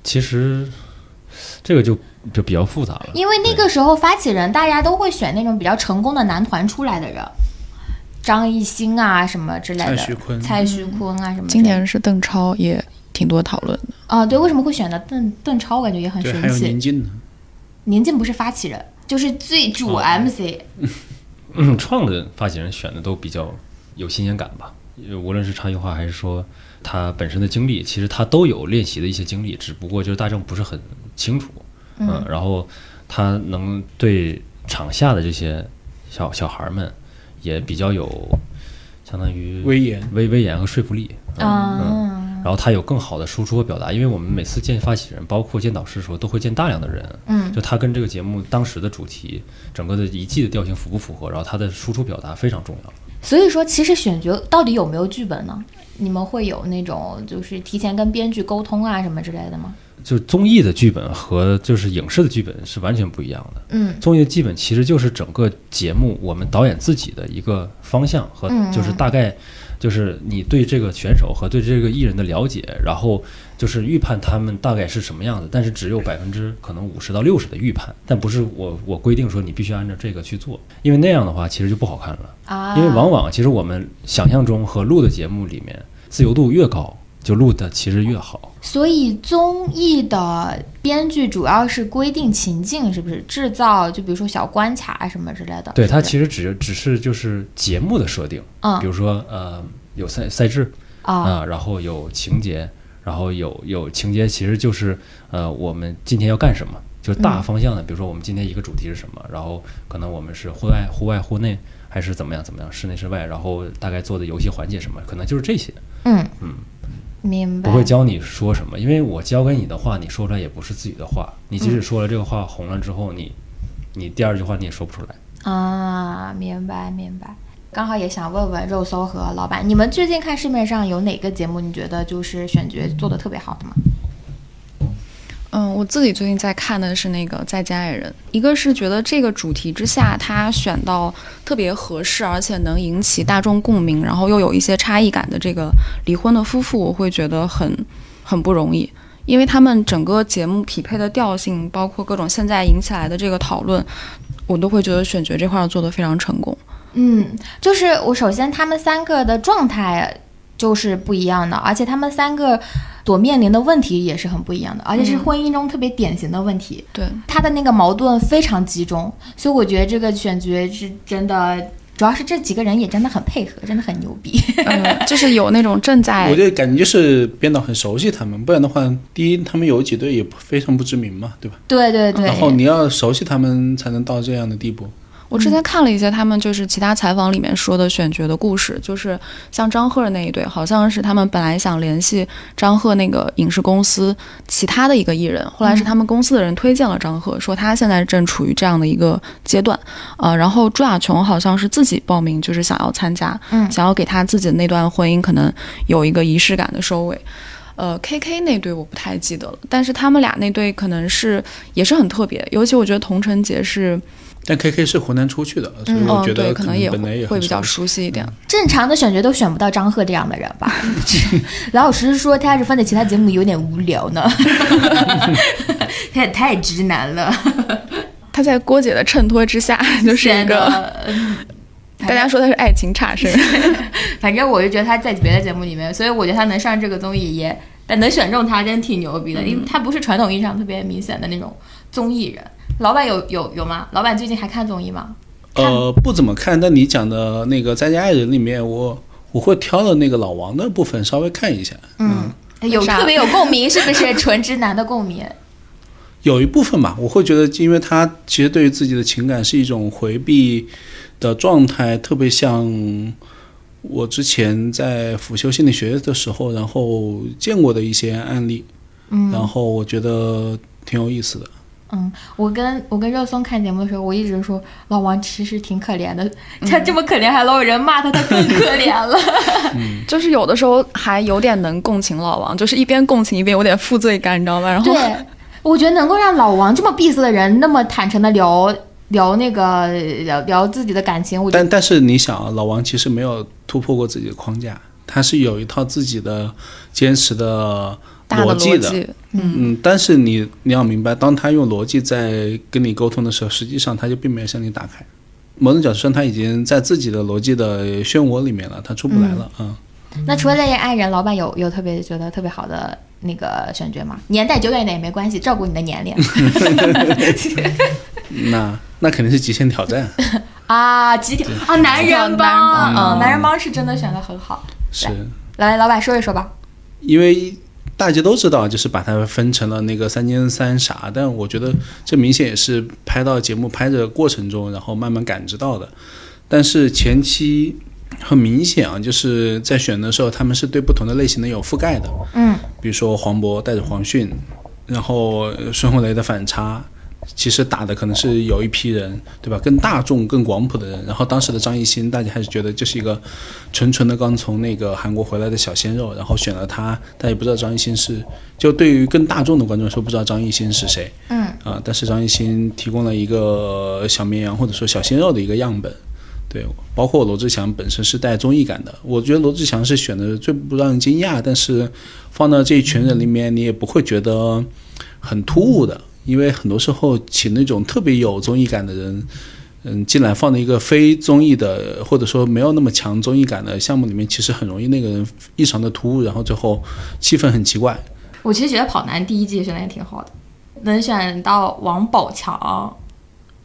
其实这个就就比较复杂了，因为那个时候发起人大家都会选那种比较成功的男团出来的人，张艺兴啊什么之类的，蔡徐坤蔡徐坤啊什么的。今年是邓超，也挺多讨论的。啊，对，为什么会选择邓邓超？我感觉也很对，神还有宁。静呢。宁静不是发起人，就是最主哦 MC。嗯，创的发起人选的都比较有新鲜感吧，呃无论是差异化还是说他本身的经历，其实他都有练习的一些经历，只不过就是大众不是很清楚，嗯，然后他能对场下的这些小小孩儿们也比较有相当于威严。威威严和说服力，嗯啊嗯，然后他有更好的输出和表达，因为我们每次见发起人，包括见导师的时候，都会见大量的人，嗯就他跟这个节目当时的主题，整个的一季的调性符不符合，然后他的输出表达非常重要。所以说，其实选角到底有没有剧本呢？你们会有那种就是提前跟编剧沟通啊什么之类的吗？就是综艺的剧本和就是影视的剧本是完全不一样的。嗯综艺的剧本其实就是整个节目我们导演自己的一个方向和嗯就是大概就是你对这个选手和对这个艺人的了解，然后就是预判他们大概是什么样子，但是只有百分之可能五十到六十的预判，但不是我我规定说你必须按照这个去做，因为那样的话其实就不好看了。啊，因为往往其实我们想象中和录的节目里面自由度越高，就录的其实越好。所以综艺的编剧主要是规定情境，是不是制造？就比如说小关卡什么之类的。对，是是它其实只只是就是节目的设定，嗯比如说呃有赛赛制啊啊、然后有情节，然后有有情节，其实就是呃我们今天要干什么，就是大嗯方向的。比如说我们今天一个主题是什么，然后可能我们是户外、户外、户内，还是怎么样怎么样，室内室外，然后大概做的游戏环节什么，可能就是这些。嗯嗯，明白。不会教你说什么，因为我教给你的话，你说出来也不是自己的话。你即使说了这个话红了之后，你你第二句话你也说不出来。啊，明白明白。刚好也想问问肉搜和老板，你们最近看市面上有哪个节目，你觉得就是选角做的特别好的吗？嗯，我自己最近在看的是那个《再见爱人》，一个是觉得这个主题之下，他选到特别合适，而且能引起大众共鸣，然后又有一些差异感的这个离婚的夫妇，我会觉得很很不容易，因为他们整个节目匹配的调性，包括各种现在引起来的这个讨论，我都会觉得选角这块儿做得非常成功。嗯，就是我首先他们三个的状态就是不一样的，而且他们三个所面临的问题也是很不一样的，而且是婚姻中特别典型的问题。对，他的那个矛盾非常集中，所以我觉得这个选角是真的，主要是这几个人也真的很配合，真的很牛逼。嗯，就是有那种正在我觉得感觉就是编导很熟悉他们，不然的话，第一他们有几对也非常不知名嘛，对吧？对对对，然后你要熟悉他们才能到这样的地步。我之前看了一些他们就是其他采访里面说的选角的故事，就是像张赫那一对，好像是他们本来想联系张赫那个影视公司其他的一个艺人，后来是他们公司的人推荐了张赫，说他现在正处于这样的一个阶段，呃，然后朱亚琼好像是自己报名，就是想要参加，嗯。想要给他自己的那段婚姻可能有一个仪式感的收尾。呃，K K 那对我不太记得了，但是他们俩那对可能是也是很特别，尤其我觉得童晨杰是，但 K K 是湖南出去的，所以嗯，我觉对，得可能也本来也会比较熟悉一点。正常的选角都选不到张赫这样的人吧？老老实实说，他要是放在其他节目有点无聊呢，他也太直男了，他在郭姐的衬托之下，就是一显个大家说他是爱情差生。反正我就觉得他在别的节目里面，所以我觉得他能上这个综艺也，但能选中他真挺牛逼的，因为他不是传统意义上特别明显的那种综艺人。老板有有有吗？老板最近还看综艺吗？呃，不怎么看。但你讲的那个《再见爱人》里面，我我会挑的那个老王的部分稍微看一下。嗯，有特别有共鸣，是不是纯直男的共鸣？有一部分吧，我会觉得，因为他其实对于自己的情感是一种回避的状态，特别像我之前在辅修心理学的时候，然后见过的一些案例，嗯然后我觉得挺有意思的。嗯，我跟我跟热松看节目的时候，我一直说老王其实挺可怜的，他这么可怜还老有人骂他，他更可怜了。就是有的时候还有点能共情老王，就是一边共情一边有点负罪感，你知道吗？然后对，我觉得能够让老王这么闭塞的人那么坦诚的聊聊那个聊聊自己的感情，我觉得但但是你想啊，老王其实没有突破过自己的框架，他是有一套自己的坚持的逻辑的。嗯，嗯，但是你你要明白，当他用逻辑在跟你沟通的时候，实际上他就并没有向你打开。某种角度上，他已经在自己的逻辑的漩涡里面了，他出不来了。嗯，那除了那些爱人，老板有有特别觉得特别好的那个选角吗？年代久远一点也没关系，照顾你的年龄 那那肯定是极限挑战。啊，极挑啊，男人帮，男人帮嗯，男人帮是真的选的很好。是来，老板说一说吧。因为大家都知道，就是把它分成了那个三尖三傻，但我觉得这明显也是拍到节目拍的过程中，然后慢慢感知到的。但是前期很明显啊，就是在选的时候，他们是对不同的类型的有覆盖的。嗯，比如说黄渤带着黄迅，然后孙红雷的反差，其实打的可能是有一批人，对吧？更大众、更广普的人。然后当时的张艺兴，大家还是觉得就是一个纯纯的刚从那个韩国回来的小鲜肉，然后选了他，但也不知道张艺兴是，就对于更大众的观众说，不知道张艺兴是谁。嗯啊，但是张艺兴提供了一个小绵羊或者说小鲜肉的一个样本。对，包括罗志祥本身是带综艺感的，我觉得罗志祥是选的最不让人惊讶，但是放到这一群人里面，你也不会觉得很突兀的，因为很多时候请那种特别有综艺感的人，嗯，进来放在一个非综艺的或者说没有那么强综艺感的项目里面，其实很容易那个人异常的突兀，然后最后气氛很奇怪。我其实觉得跑男第一季选的也挺好的，能选到王宝强。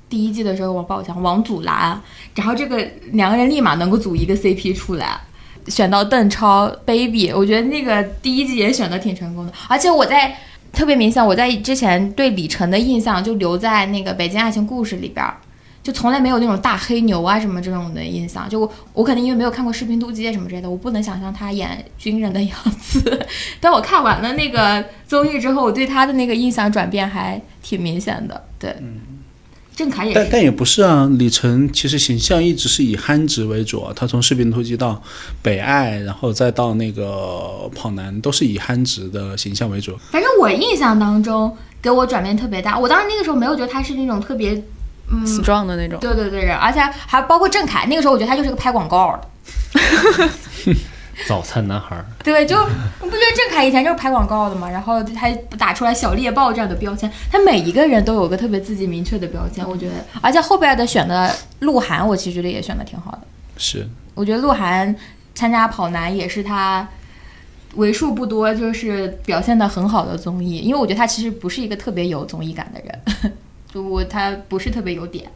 第一季的时候，王宝强、王祖蓝，然后这个两个人立马能够组一个 CP 出来。选到邓超、baby，我觉得那个第一季也选的挺成功的。而且我在特别明显，我在之前对李晨的印象就留在那个《北京爱情故事》里边儿，就从来没有那种大黑牛啊什么这种的印象。就我我可能因为没有看过《士兵突击》什么之类的，我不能想象他演军人的样子。但我看完了那个综艺之后，我对他的那个印象转变还挺明显的。对，郑恺也。但但也不是啊，李晨其实形象一直是以憨直为主啊。他从《士兵突击》到《北爱》，然后再到那个《跑男》，都是以憨直的形象为主。反正我印象当中给我转变特别大。我当时那个时候没有觉得他是那种特别，嗯，strong 的那种。对对对，而且还包括郑恺，那个时候我觉得他就是个拍广告的。早餐男孩儿，对，就你不觉得郑恺以前就是拍广告的吗？然后他打出来小猎豹这样的标签，他每一个人都有个特别自己明确的标签，我觉得。而且后边的选的鹿晗，我其实觉得也选的挺好的。是，我觉得鹿晗参加跑男也是他为数不多就是表现的很好的综艺，因为我觉得他其实不是一个特别有综艺感的人，就我他不是特别有点。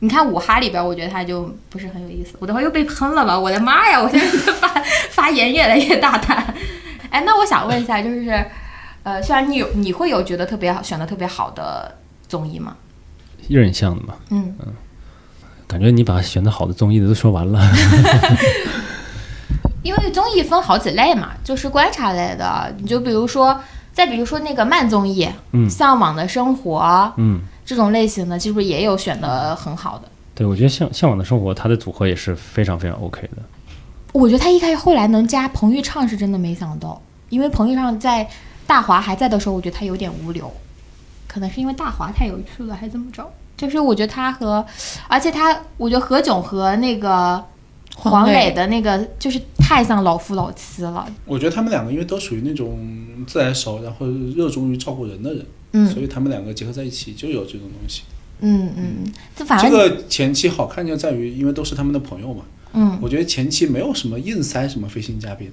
你看五哈里边，我觉得他就不是很有意思。我等会儿又被喷了吧？我的妈呀！我现在发发言越来越大胆。哎，那我想问一下，就是呃，虽然你有你会有觉得特别好选的特别好的综艺吗？印象的嘛，嗯，感觉你把选的好的综艺的都说完了。因为综艺分好几类嘛，就是观察类的，你就比如说，再比如说那个慢综艺，嗯向往的生活》嗯，这种类型的，是不是也有选的很好的？对，我觉得向向往的生活，它的组合也是非常非常 OK 的。我觉得他一开始后来能加彭昱畅是真的没想到，因为彭昱畅在大华还在的时候，我觉得他有点无聊，可能是因为大华太有趣了，还是怎么着？就是我觉得他和，而且他，我觉得何炅和那个黄磊磊的那个就是太像老夫老妻了，我觉得他们两个因为都属于那种自来熟，然后热衷于照顾人的人，嗯所以他们两个结合在一起就有这种东西。嗯嗯，这反正这个前期好看就在于，因为都是他们的朋友嘛。嗯我觉得前期没有什么硬塞什么飞行嘉宾。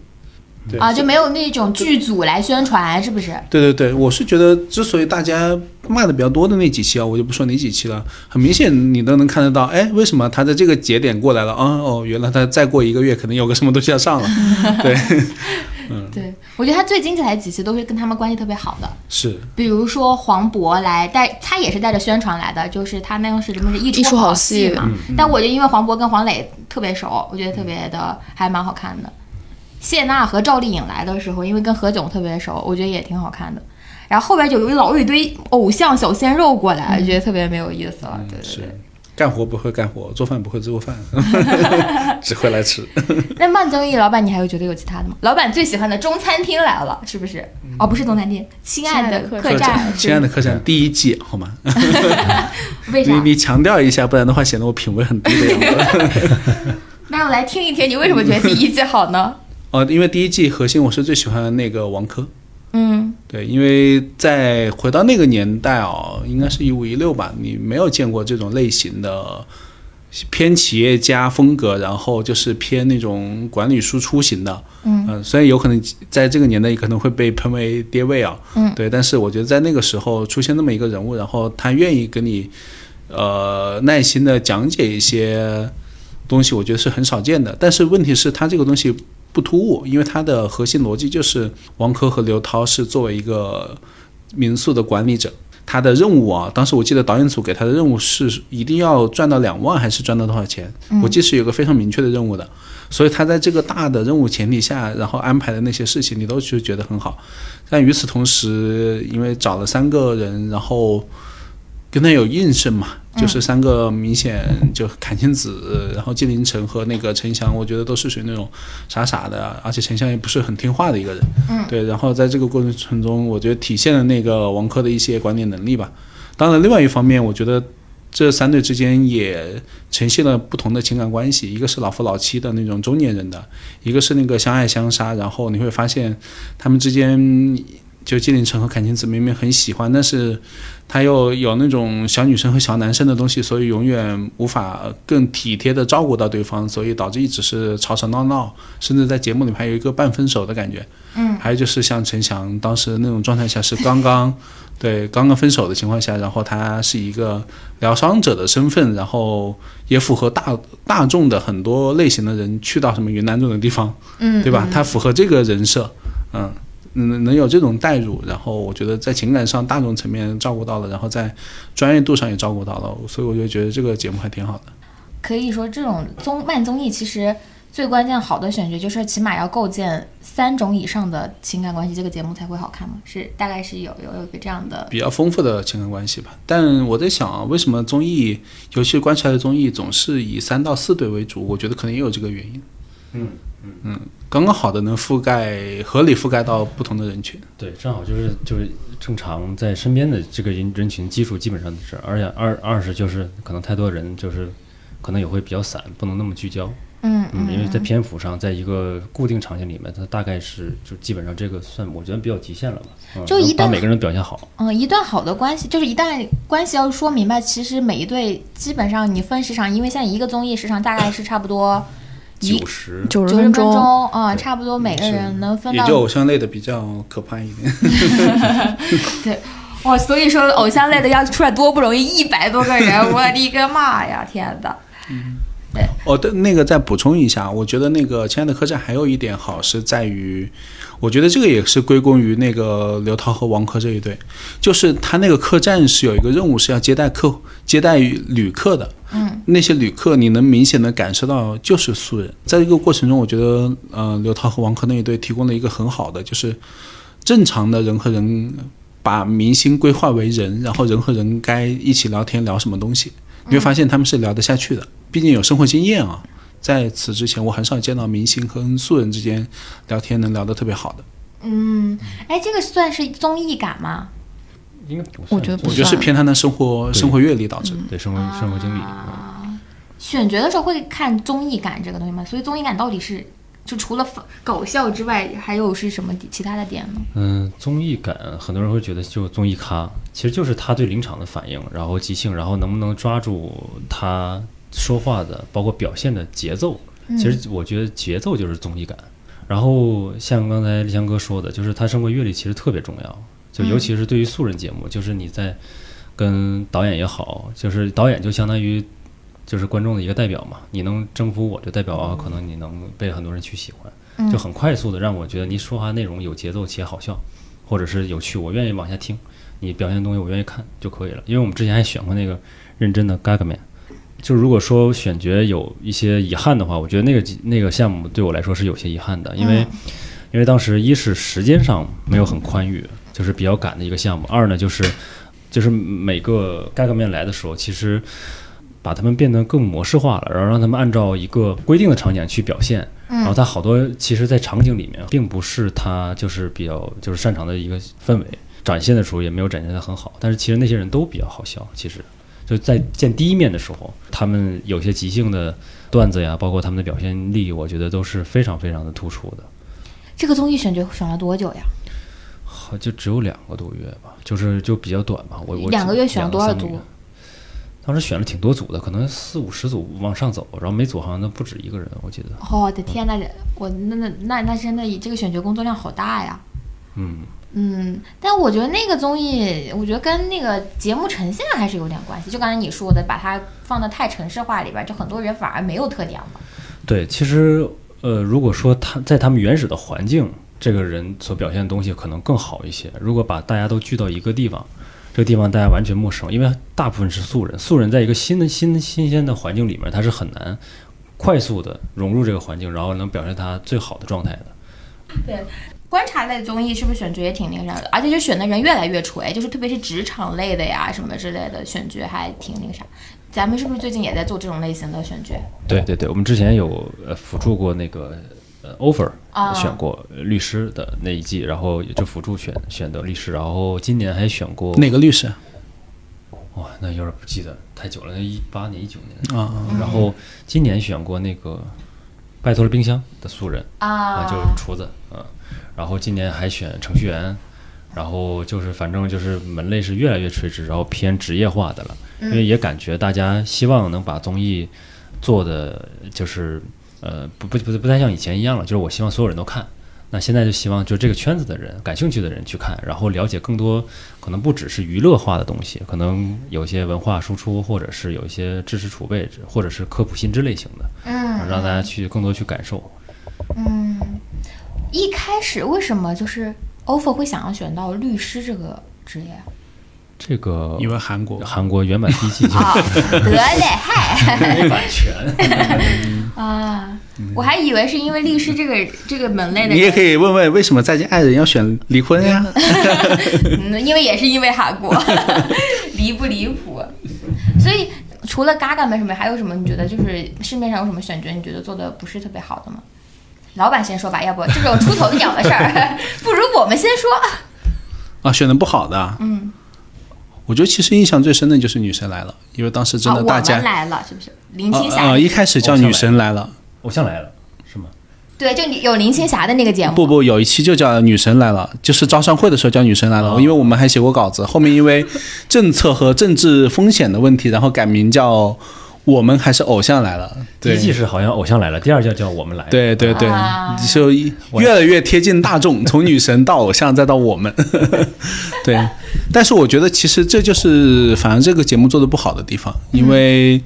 对啊，就没有那种剧组来宣传，是不是？对对对，我是觉得，之所以大家骂的比较多的那几期啊，我就不说哪几期了，很明显你都能看得到，哎，为什么他在这个节点过来了？啊哦，原来他再过一个月可能有个什么东西要上了。对，嗯对，我觉得他最精彩的几期都是跟他们关系特别好的，是比如说黄渤来带，他也是带着宣传来的，就是他那个是什么是一一出好戏戏嘛。但我就因为黄渤跟黄磊特别熟，我觉得特别的还蛮好看的。谢娜和赵丽颖来的时候，因为跟何炅特别熟，我觉得也挺好看的。然后后边就有一老一堆偶像小鲜肉过来，觉得特别没有意思了。对对是对。，干活不会干活，做饭不会做饭，只会来吃。那慢综艺老板，你还有觉得有其他的吗？老板最喜欢的中餐厅来了，是不是？哦，不是中餐厅，亲爱的客客栈。亲爱的客栈第一季好吗？为啥？你你强调一下，不然的话显得我品味很低的样子。那我来听一听，你为什么觉得第一季好呢？哦，因为第一季核心我是最喜欢那个王珂。嗯对，因为在回到那个年代哦，应该是一五一六吧，你没有见过这种类型的偏企业家风格，然后就是偏那种管理输出型的。嗯呃虽然有可能在这个年代可能会被喷为爹味啊，嗯对，但是我觉得在那个时候出现那么一个人物，然后他愿意跟你呃耐心的讲解一些东西，我觉得是很少见的。但是问题是，他这个东西不突兀，因为它的核心逻辑就是王珂和刘涛是作为一个民宿的管理者。他的任务啊，当时我记得导演组给他的任务是一定要赚到两万，还是赚到多少钱？我记得是有个非常明确的任务的，所以他在这个大的任务前提下，然后安排的那些事情，你都就觉得很好。但与此同时，因为找了三个人，然后跟他有应声嘛，就是三个明显就阚清子，然后纪凌尘和那个陈翔，我觉得都是属于那种傻傻的，而且陈翔也不是很听话的一个人。嗯，对。然后在这个过程中，我觉得体现了那个王珂的一些管理能力吧。当然，另外一方面，我觉得这三对之间也呈现了不同的情感关系，一个是老夫老妻的那种中年人的，一个是那个相爱相杀，然后你会发现他们之间。就纪凌尘和阚清子明明很喜欢，但是他又有那种小女生和小男生的东西，所以永远无法更体贴的照顾到对方，所以导致一直是吵吵闹闹，甚至在节目里面还有一个半分手的感觉。嗯，还有就是像陈翔当时那种状态下是刚刚对刚刚分手的情况下，然后他是一个疗伤者的身份，然后也符合大大众的很多类型的人去到什么云南这种地方，嗯，对吧？他符合这个人设，嗯。嗯，能有这种代入，然后我觉得在情感上大众层面照顾到了，然后在专业度上也照顾到了，所以我就觉得这个节目还挺好的。可以说，这种综慢综艺其实最关键好的选角就是起码要构建三种以上的情感关系，这个节目才会好看吗？是大概是有有有一个这样的。比较丰富的情感关系吧。但我在想啊，为什么综艺，尤其是观察的综艺，总是以三到四对为主？我觉得可能也有这个原因。嗯嗯，刚刚好的能覆盖合理覆盖到不同的人群。对，正好就是就是正常在身边的这个人人群基数基本上是，而且二二是就是可能太多人就是可能也会比较散，不能那么聚焦。嗯嗯，因为在篇幅上，在一个固定场景里面，它大概是就基本上这个算我觉得比较极限了吧。嗯就一旦把每个人表现好，嗯，一段好的关系，就是一旦关系要说明白，其实每一对基本上你分时长，因为现在一个综艺时长大概是差不多一九十九十分钟，钟啊、对差不多每个人能分到也到就偶像类的比较可怕一点。对哇，所以说偶像类的要出来多不容易，一百多个人，我的个妈呀，天呐！哦，对，那个再补充一下，我觉得那个《亲爱的客栈》还有一点好是在于，我觉得这个也是归功于那个刘涛和王珂这一对，就是他那个客栈是有一个任务是要接待客接待旅客的，嗯，那些旅客你能明显的感受到就是素人，在这个过程中，我觉得呃刘涛和王珂那一对提供了一个很好的，就是正常的人和人把明星规划为人，然后人和人该一起聊天聊什么东西，你会发现他们是聊得下去的，毕竟有生活经验啊。在此之前，我很少见到明星和素人之间聊天能聊得特别好的。嗯，哎，这个算是综艺感吗？应该不算我觉得不我觉得是偏他的生活生活阅历导致的。对生活生活经历。嗯啊，选角的时候会看综艺感这个东西吗？所以综艺感到底是就除了搞笑之外，还有是什么其他的点呢？嗯，综艺感，很多人会觉得就综艺咖，其实就是他对临场的反应，然后即兴，然后能不能抓住他说话的，包括表现的节奏。嗯其实我觉得节奏就是综艺感。然后像刚才立强哥说的，就是他生活阅历其实特别重要，就尤其是对于素人节目，就是你在跟导演也好，就是导演就相当于就是观众的一个代表嘛，你能征服我，就代表啊，可能你能被很多人去喜欢。嗯就很快速的让我觉得你说话内容有节奏且好笑，或者是有趣，我愿意往下听。你表现的东西我愿意看就可以了。因为我们之前还选过那个认真的 Gagman，就如果说选角有一些遗憾的话，我觉得那个那个项目对我来说是有些遗憾的，因为、嗯因为当时一是时间上没有很宽裕，就是比较赶的一个项目；二呢就是就是每个 Gagman 来的时候，其实。把他们变得更模式化了，然后让他们按照一个规定的场景去表现，然后嗯他好多其实，在场景里面并不是他就是比较就是擅长的一个氛围，展现的时候也没有展现的很好。但是其实那些人都比较好笑，其实就在见第一面的时候，他们有些即兴的段子呀，包括他们的表现力，我觉得都是非常非常的突出的。这个综艺选角选了多久呀？好，就只有两个多月吧，就是就比较短吧。我我两个月选了多少组当时选了挺多组的，可能四五十组往上走，然后每组好像都不止一个人，我记得。哦我的天呐，我那那那那真的这个选角工作量好大呀。嗯，嗯，但我觉得那个综艺，我觉得跟那个节目呈现还是有点关系。就刚才你说的，把它放的太城市化里边，就很多人反而没有特点了。对，其实呃，如果说他在他们原始的环境，这个人所表现的东西可能更好一些。如果把大家都聚到一个地方，这个地方大家完全陌生，因为大部分是素人，素人在一个新的新新鲜的环境里面，他是很难快速的融入这个环境，然后能表现他最好的状态的。对，观察类综艺是不是选角也挺那个啥的？而且就选的人越来越垂，就是特别是职场类的呀什么之类的，选角还挺那个啥。咱们是不是最近也在做这种类型的选角？对对对，我们之前有呃辅助过那个呃 offer 啊选过呃律师的那一季，然后就辅助选选的律师，然后今年还选过哪个律师哇，那有点不记得太久了，那一八年一九年。啊？然后今年选过那个拜托了冰箱的素人啊，就是厨子，嗯，然后今年还选程序员，然后就是反正就是门类是越来越垂直，然后偏职业化的了，因为也感觉大家希望能把综艺做的就是呃不不不不太像以前一样了，就是我希望所有人都看。那现在就希望就这个圈子的人、感兴趣的人去看，然后了解更多，可能不只是娱乐化的东西，可能有一些文化输出，或者是有一些知识储备，或者是科普新知类型的，嗯，让大家去更多去感受。嗯，一开始为什么就是 offer 会想要选到律师这个职业？这个因为韩国韩国原版第一季就啊，得嘞，嗨没版权，啊，我还以为是因为律师这个这个门类的，你也可以问问为什么再见爱人要选离婚呀？嗯，因为也是因为韩国，离不离谱？所以除了 Gaga 没什么，还有什么？你觉得就是市面上有什么选角，你觉得做的不是特别好的吗？老板先说吧，要不这种出头鸟的事儿，不如我们先说。啊，选的不好的，嗯，我觉得其实印象最深的就是《女神来了》，因为当时真的大家们来了，是不是？林青啊霞，啊一开始叫《女神来了偶像来了是吗？对，就你有林青霞的那个节》，目，不不，有一期就叫《女神来了》，就是招商会的时候叫《女神来了》，哦因为我们还写过稿子，后面因为政策和政治风险的问题，然后改名叫《我们还是偶像来了》。第一季是好像偶像来了，第二季叫我们来了。对对对啊，就越来越贴近大众，从女神到偶像再到我们。对，但是我觉得其实这就是反正这个节目做的不好的地方，因为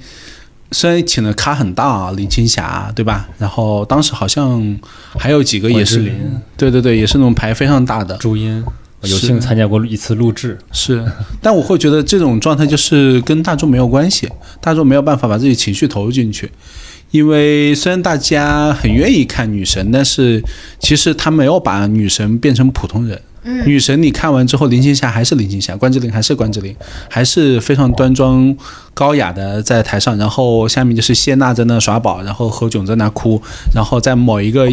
虽然请的咖很大啊，林青霞对吧？然后当时好像还有几个也是对对对，也是那种牌非常大的，朱茵有幸参加过一次录制，是，但我会觉得这种状态就是跟大众没有关系，大众没有办法把自己情绪投入进去，因为虽然大家很愿意看女神，但是其实他没有把女神变成普通人。嗯。女神你看完之后，林青霞还是林青霞，关之琳还是关之琳，还是非常端庄高雅的在台上，然后下面就是谢娜在那耍宝，然后何炅在那哭，然后在某一个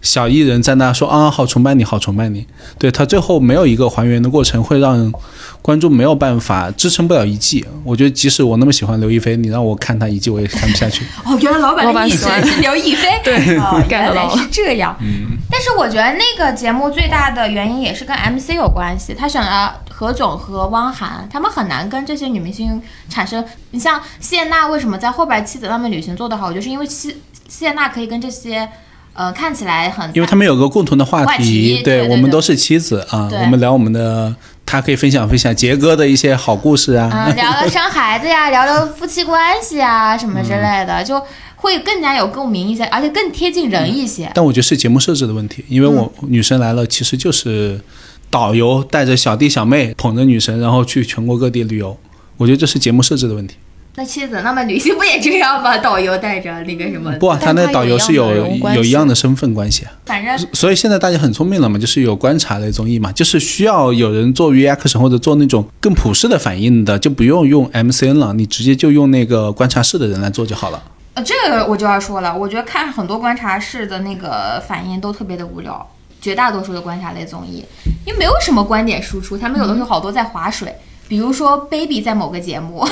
小艺人在那说啊，好崇拜你，好崇拜你。对他最后没有一个还原的过程，会让观众没有办法支撑不了一季。我觉得即使我那么喜欢刘亦菲，你让我看她一季，我也看不下去。哦，原来老板老的意思板喜欢是刘亦菲，对原来是这样。嗯，但是我觉得那个节目最大的原因也是跟 MC 有关系，他选了何炅和汪涵，他们很难跟这些女明星产生。你像谢娜为什么在后边《妻子浪漫旅行》做得好，就是因为谢谢娜可以跟这些。呃，看起来很，因为他们有个共同的话话题，题对我们都是妻子啊，我们聊我们的，他可以分享分享杰哥的一些好故事啊。嗯，聊聊生孩子呀，聊聊夫妻关系啊，什么之类嗯的，就会更加有共鸣一些，而且更贴近人一些。但我觉得是节目设置的问题，因为我、女神来了，其实就是导游带着小弟小妹捧着女神，然后去全国各地旅游。我觉得这是节目设置的问题。那妻子，那么女性不也这样吗？导游带着那个什么，不啊，他那但他导游是有有一样的身份关系啊。反正所以现在大家很聪明了嘛，就是有观察类综艺嘛，就是需要有人做 reaction 或者做那种更普世的反应的，就不用用 MCN 了，你直接就用那个观察室的人来做就好了。呃，这个我就要说了，我觉得看很多观察室的那个反应都特别的无聊，绝大多数的观察类综艺，因为没有什么观点输出，他们有的时候好多在划水，比如说 Baby 在某个节目，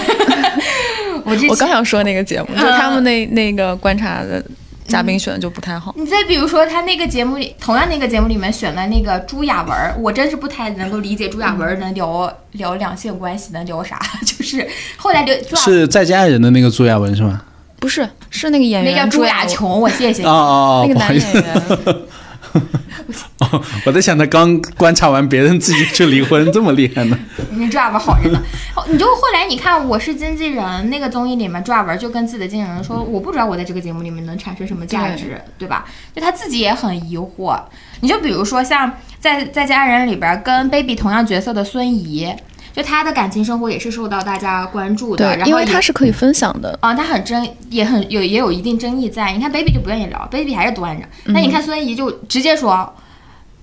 我。我刚想说那个节目，就他们那那个观察的嘉宾选的就不太好。你再比如说，他那个节目里，同样那个节目里面选了那个朱亚文，我真是不太能够理解朱亚文能聊聊两性关系，能聊啥？就是后来刘朱是在家爱人的那个朱亚文是吗？不是，是那个演员那叫朱亚亚琼，我谢谢你哦。哦，那个男演员，哦，我在想他刚观察完别人自己就离婚，这么厉害呢？你朱亚文好着呢。哦 你就后来你看《我是经纪人》那个综艺里面，朱亚文就跟自己的经纪人说：“我不知道我在这个节目里面能产生什么价值，对吧？”就他自己也很疑惑。你就比如说像在《在家人》里边跟 Baby 同样角色的孙怡，就他的感情生活也是受到大家关注的，对，因为然后他是可以分享的。啊，他很争，也很有也有一定争议在。你看 baby 就不愿意聊，baby 还是端着。那你看孙怡就直接说，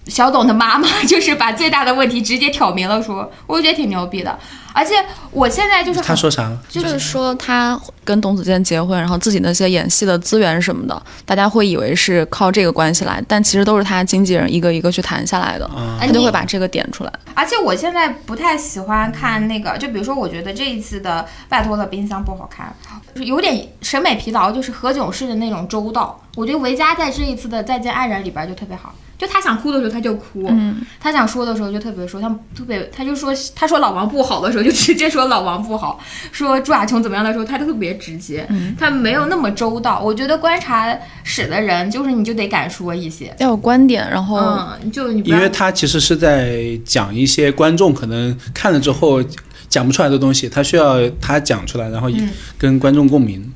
小董的妈妈 就是把最大的问题直接挑明了说，我觉得挺牛逼的。而且我现在就是他说啥？就是说他跟董子健结婚，然后自己那些演戏的资源什么的，大家会以为是靠这个关系来，但其实都是他经纪人一个一个去谈下来的，哎他就会把这个点出来。而且我现在不太喜欢看那个，就比如说，我觉得这一次的《拜托了冰箱》不好看，就是有点审美疲劳，就是何炅式的那种周到。我觉得维嘉在这一次的《再见爱人》里边就特别好，就他想哭的时候他就哭，嗯，他想说的时候就特别说，他特别他就说他说老王不好的时候就直接说老王不好，说朱亚琼怎么样的时候他特别直接，他没有那么周到。我觉得观察室的人就是你就得敢说一些，要有观点，然后嗯，就你因为他其实是在讲一些观众可能看了之后讲不出来的东西，他需要他讲出来，然后嗯跟观众共鸣。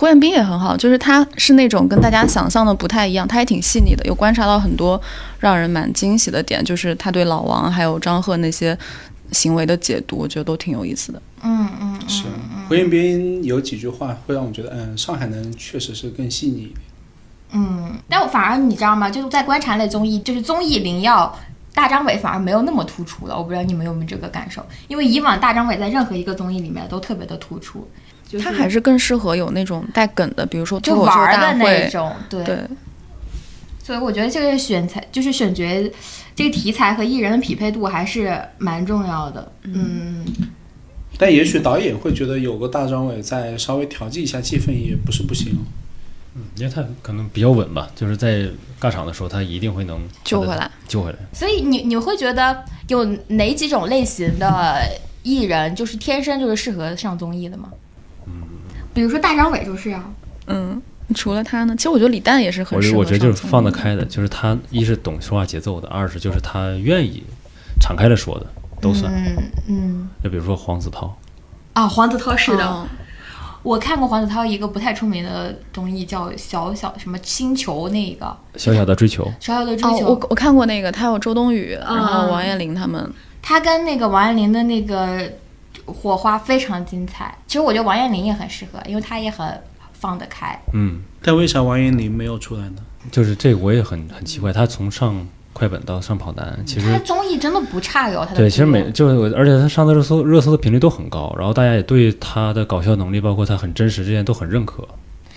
胡彦斌也很好，就是他是那种跟大家想象的不太一样，他也挺细腻的，有观察到很多让人蛮惊喜的点，就是他对老王还有张赫那些行为的解读，我觉得都挺有意思的。嗯嗯嗯，是胡彦斌有几句话会让我觉得，嗯，上海人确实是更细腻一点。嗯，但我反而你知道吗？就是在观察类综艺，就是综艺灵药。大张伟反而没有那么突出了，我不知道你们有没有这个感受？因为以往大张伟在任何一个综艺里面都特别的突出，就是他还是更适合有那种带梗的，比如说就脱口秀玩的那大会。种，对。对，所以我觉得这个选材就是选角，这个题材和艺人的匹配度还是蛮重要的。嗯，但也许导演会觉得有个大张伟再稍微调剂一下气氛也不是不行。嗯，因为他可能比较稳吧，就是在尬场的时候，他一定会能救回来，救回来。所以你你会觉得有哪几种类型的艺人就是天生就是适合上综艺的吗？嗯，比如说大张伟就是啊。嗯，除了他呢，其实我觉得李诞也是很适合我觉我觉得就是放得开的，就是他一是懂说话节奏的，二是就是他愿意敞开了说的，都算。嗯嗯就比如说黄子韬，啊，黄子韬是的。嗯我看过黄子韬一个不太出名的综艺，叫《小小什么星球》那个小小的追求，《小小的追哦，求》我我看过那个，他有周冬雨，嗯然后王彦霖他们。他跟那个王彦霖的那个火花非常精彩。其实我觉得王彦霖也很适合，因为他也很放得开。嗯，但为啥王彦霖没有出来呢？就是这个我也很很奇怪，他从上快本到上跑男，其实他综艺真的不差哟，他的对，其实每就是，而且他上的热搜热搜的频率都很高，然后大家也对他的搞笑能力，包括他很真实这些都很认可。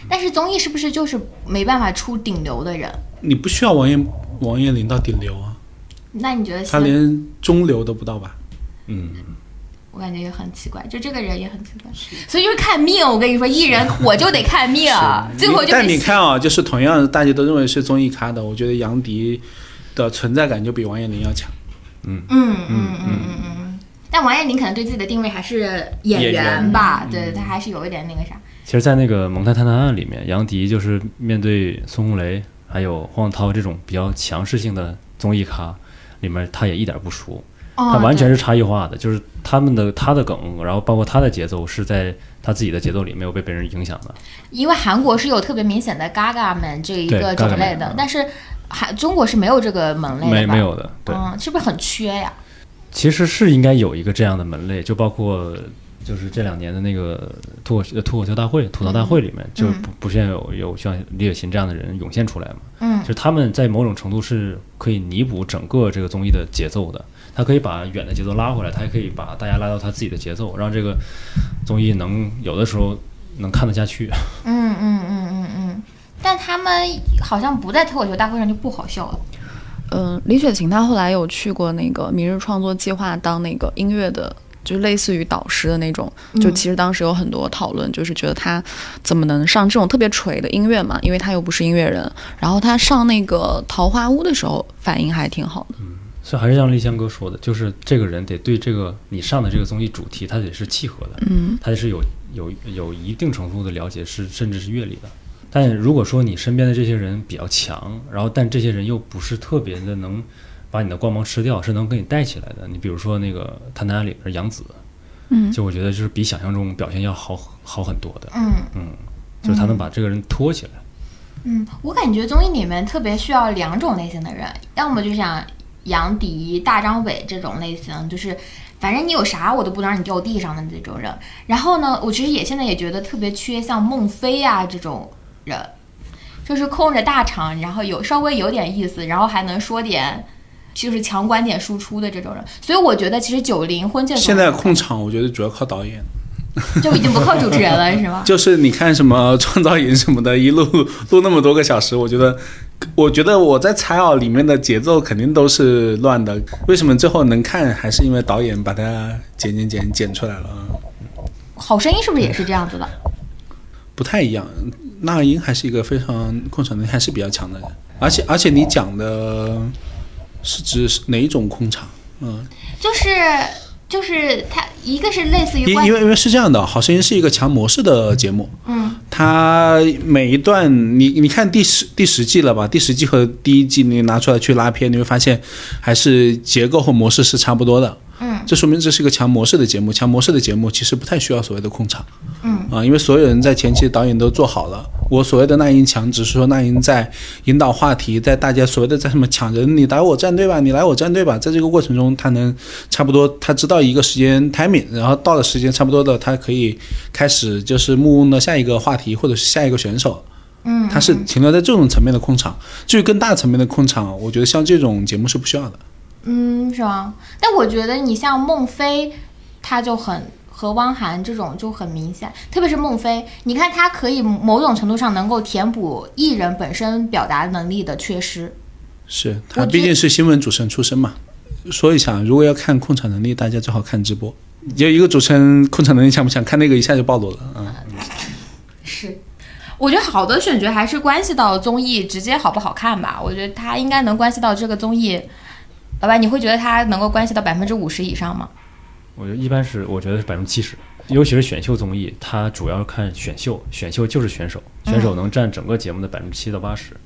但是综艺是不是就是没办法出顶流的人？你不需要王彦王彦霖到顶流啊，那你觉得他连中流都不到吧？嗯，我感觉也很奇怪，就这个人也很奇怪，所以就是看命。我跟你说，艺人火就得看命，最后就但你看啊，就是同样大家都认为是综艺咖的，我觉得杨迪的存在感就比王彦霖要强。嗯嗯嗯嗯嗯嗯。但王彦霖可能对自己的定位还是演员吧，对他还是有一点那个啥。其实，在那个《蒙太探探案》里面，杨迪就是面对孙红雷还有黄子韬这种比较强势性的综艺咖里面，他也一点不输，哦他完全是差异化的，就是他们的他的梗，然后包括他的节奏是在他自己的节奏里没有被别人影响的。因为韩国是有特别明显的 Gaga 们这一个种类的但是韩中国是没有这个门类？没没有的，对，嗯，是不是很缺呀？其实是应该有一个这样的门类，就包括就是这两年的那个脱口秀脱口秀大会、吐槽大会里面，就不不现有有像李雪琴这样的人涌现出来嘛？嗯就是他们在某种程度是可以弥补整个这个综艺的节奏的，他可以把远的节奏拉回来，他也可以把大家拉到他自己的节奏，让这个综艺能有的时候能看得下去。嗯嗯嗯嗯嗯。但他们好像不在脱口秀大会上就不好笑了。嗯，李雪琴她后来有去过那个明日创作计划当那个音乐的，就类似于导师的那种。就嗯其实当时有很多讨论，就是觉得她怎么能上这种特别锤的音乐嘛？因为她又不是音乐人。然后她上那个桃花坞的时候反应还挺好的。所以还是像丽香哥说的，就是这个人得对这个你上的这个综艺主题，他得是契合的，嗯，他是有有有一定程度的了解，是甚至是阅历的。但如果说你身边的这些人比较强，然后但这些人又不是特别的能把你的光芒吃掉，是能给你带起来的。你比如说那个《探探案》里边杨紫，嗯就我觉得就是比想象中表现要好好很多的，嗯嗯，就是他能把这个人拖起来。嗯，我感觉综艺里面特别需要两种类型的人，要么就像杨迪、大张伟这种类型，就是反正你有啥我都不能让你掉地上的这种人。然后呢，我其实也现在也觉得特别缺像孟非啊、这种人，就是控着大场，然后有稍微有点意思，然后还能说点。就是强观点输出的这种人，所以我觉得其实九零婚介现在控场，我觉得主要靠导演。就已经不靠主持人了，是吗？就是你看什么创造营什么的，一路录那么多个小时，我觉得，我觉得我在采耳，里面的节奏肯定都是乱的。为什么最后能看，还是因为导演把它剪剪剪剪出来了，好声音是不是也是这样子的？不太一样。那英还是一个非常控场能力还是比较强的人，而且而且你讲的是指哪一种控场？嗯，就是就是他一个是类似于因因为因为是这样的，《好声音》是一个强模式的节目，嗯它每一段你你看第十第十季了吧？第十季和第一季你拿出来去拉片，你会发现还是结构和模式是差不多的。嗯这说明这是一个强模式的节目。强模式的节目其实不太需要所谓的控场，嗯啊，因为所有人在前期导演都做好了。我所谓的那英强，只是说那英在引导话题，在大家所谓的在什么抢人，你来我战队吧，你来我战队吧，在这个过程中，他能差不多他知道一个时间 timing，然后到了时间差不多的，他可以开始就是木翁的下一个话题或者是下一个选手。嗯，它是停留在这种层面的控场，至于更大层面的控场，我觉得像这种节目是不需要的。嗯，是吗？但我觉得你像孟非，他就很和汪涵这种就很明显，特别是孟非，你看他可以某种程度上能够填补艺人本身表达能力的缺失。是他毕竟是新闻主持人出身嘛。说一下，如果要看控场能力，大家最好看直播。就一个主持人控场能力强不强，看那个一下就暴露了啊。是，我觉得好的选角还是关系到综艺直接好不好看吧。我觉得他应该能关系到这个综艺，老板，你会觉得他能够关系到百分之五十以上吗？我觉得一般是，我觉得是百分之七十，尤其是选秀综艺，它主要看选秀，选秀就是选手，选手能占整个节目的百分之七到八十，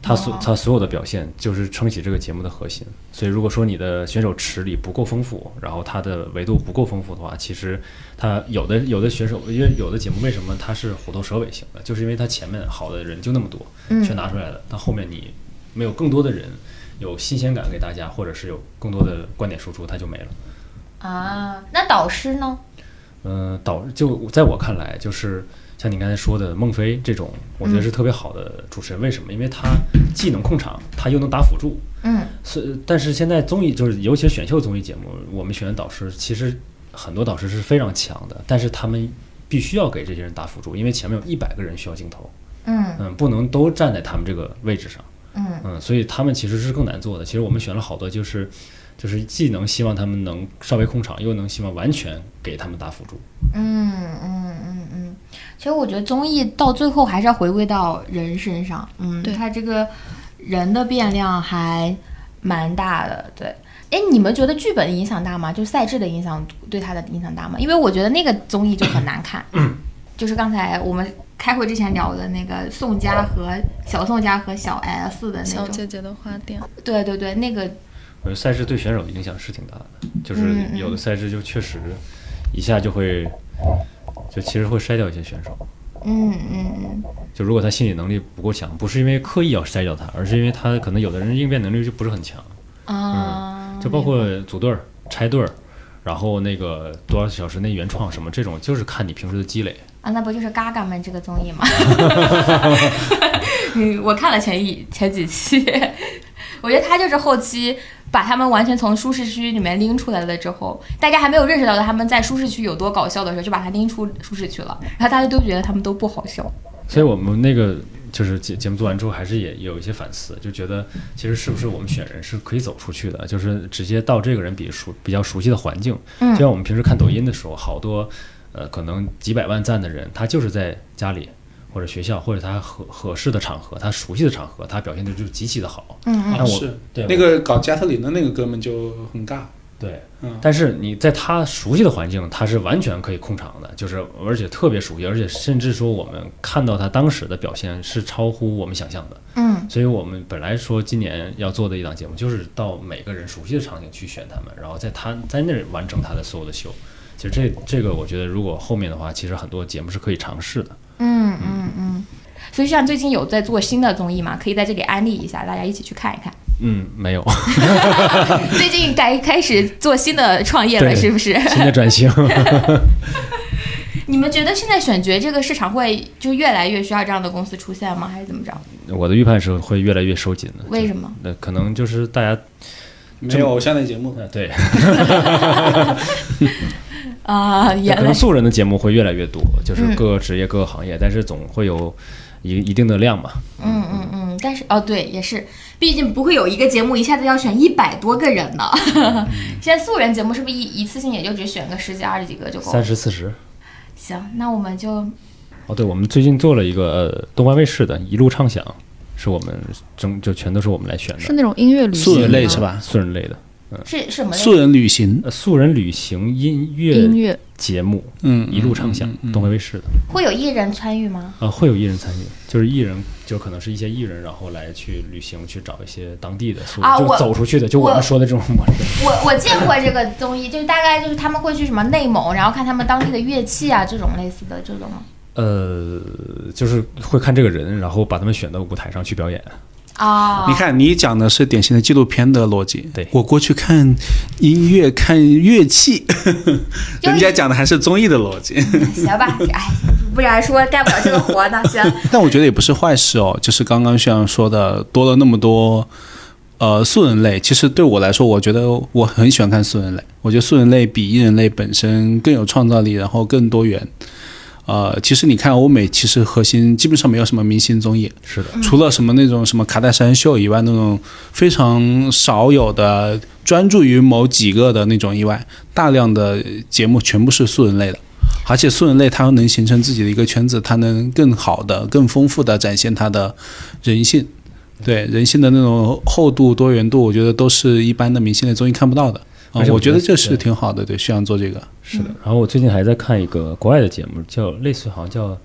他所哦。他所有的表现就是撑起这个节目的核心。所以如果说你的选手池里不够丰富，然后他的维度不够丰富的话，其实他有的有的选手，因为有的节目为什么它是虎头蛇尾型的，就是因为它前面好的人就那么多，嗯。全拿出来了，但后面你没有更多的人有新鲜感给大家，或者是有更多的观点输出，它就没了。啊，那导师呢？嗯，导就在我看来，就是像你刚才说的孟非这种，我觉得是特别好的主持人。为什么？因为他既能控场，他又能打辅助。嗯是，但是现在综艺就是，尤其是选秀综艺节目，我们选的导师其实很多导师是非常强的，但是他们必须要给这些人打辅助，因为前面有一百个人需要镜头，嗯嗯，不能都站在他们这个位置上，嗯嗯，所以他们其实是更难做的。其实我们选了好多，就是就是既能希望他们能稍微控场，又能希望完全给他们打辅助。嗯嗯嗯嗯，其实我觉得综艺到最后还是要回归到人身上，嗯，对它这个人的变量还蛮大的，对。哎，你们觉得剧本影响大吗？就赛制的影响对他的影响大吗？因为我觉得那个综艺就很难看，就是刚才我们开会之前聊的那个宋佳和小宋佳和小 S 的那种，小姐姐的花店，对对对，那个我觉得赛制对选手影响是挺大的，就是有的赛制就确实一下就会，就其实会筛掉一些选手。嗯嗯嗯。就如果他心理能力不够强，不是因为刻意要筛掉他，而是因为他可能有的人应变能力就不是很强，啊，就包括组队儿、拆队儿，然后那个多少小时内原创什么这种，就是看你平时的积累。啊，那不就是嘎嘎们这个综艺吗？嗯，我看了前一前几期，我觉得他就是后期把他们完全从舒适区里面拎出来了之后，大家还没有认识到他们在舒适区有多搞笑的时候，就把他拎出舒适区了，然后大家都觉得他们都不好笑。所以我们那个就是节节目做完之后，还是也有一些反思，就觉得其实是不是我们选人是可以走出去的，就是直接到这个人比熟比较熟悉的环境，嗯就像我们平时看抖音的时候，好多呃可能几百万赞的人，他就是在家里或者学校或者他合合适的场合，他熟悉的场合，他表现的就极其的好。嗯嗯那我是对那个搞加特林的那个哥们就很尬，对，嗯但是你在他熟悉的环境，他是完全可以控场的，就是而且特别熟悉，而且甚至说我们看到他当时的表现是超乎我们想象的。嗯所以我们本来说今年要做的一档节目，就是到每个人熟悉的场景去选他们，然后在他在那儿完成他的所有的秀。其实这这个我觉得，如果后面的话，其实很多节目是可以尝试的。嗯嗯嗯。所以像最近有在做新的综艺嘛，可以在这里安利一下，大家一起去看一看。嗯，没有 最近该开始做新的创业了，是不是？新的转型。你们觉得现在选角这个市场会就越来越需要这样的公司出现吗？还是怎么着？我的预判是会越来越收紧的。为什么？那可能就是大家没有偶像类节目。呃对，啊、也可能素人的节目会越来越多，就是嗯各个职业、各个行业，但是总会有一一定的量嘛。嗯嗯嗯，但是哦对，也是，毕竟不会有一个节目一下子要选一百多个人的。现在素人节目是不是一一次性也就只选个十几二十几个就够三？十四十。行，那我们就哦，对，我们最近做了一个呃东方卫视的《一路畅想》，是我们整就全都是我们来选的是那种音乐旅行素人类是？吧？素人类的。是什么类？素人旅行，呃素人旅行音乐音乐节目，嗯，一路畅想嗯，嗯东方卫视的。会有艺人参与吗？啊，会有艺人参与，就是艺人，就可能是一些艺人，然后来去旅行，去找一些当地的素人，就走出去的，就我我们说的这种模式。我我见过这个综艺，就是大概就是他们会去什么内蒙，然后看他们当地的乐器啊，这种类似的这种吗？呃，就是会看这个人，然后把他们选到舞台上去表演。啊，你看，你讲的是典型的纪录片的逻辑。对我过去看音乐、看乐器，就人家讲的还是综艺的逻辑。行吧，哎，不然说干不了这个活呢。行，但我觉得也不是坏事哦，就是刚刚炫阳说的，多了那么多呃素人类。其实对我来说，我觉得我很喜欢看素人类。我觉得素人类比艺人类本身更有创造力，然后更多元。呃，其实你看欧美，其实核心基本上没有什么明星综艺，是的，除了什么那种什么卡戴珊秀以外，那种非常少有的专注于某几个的那种以外，大量的节目全部是素人类的。而且素人类它能形成自己的一个圈子，它能更好的、更丰富的展现它的人性，对人性的那种厚度、多元度，我觉得都是一般的明星类综艺看不到的。啊、而且我觉得这是挺好的，对，需要做这个。是的。然后我最近还在看一个国外的节目，叫类似好像叫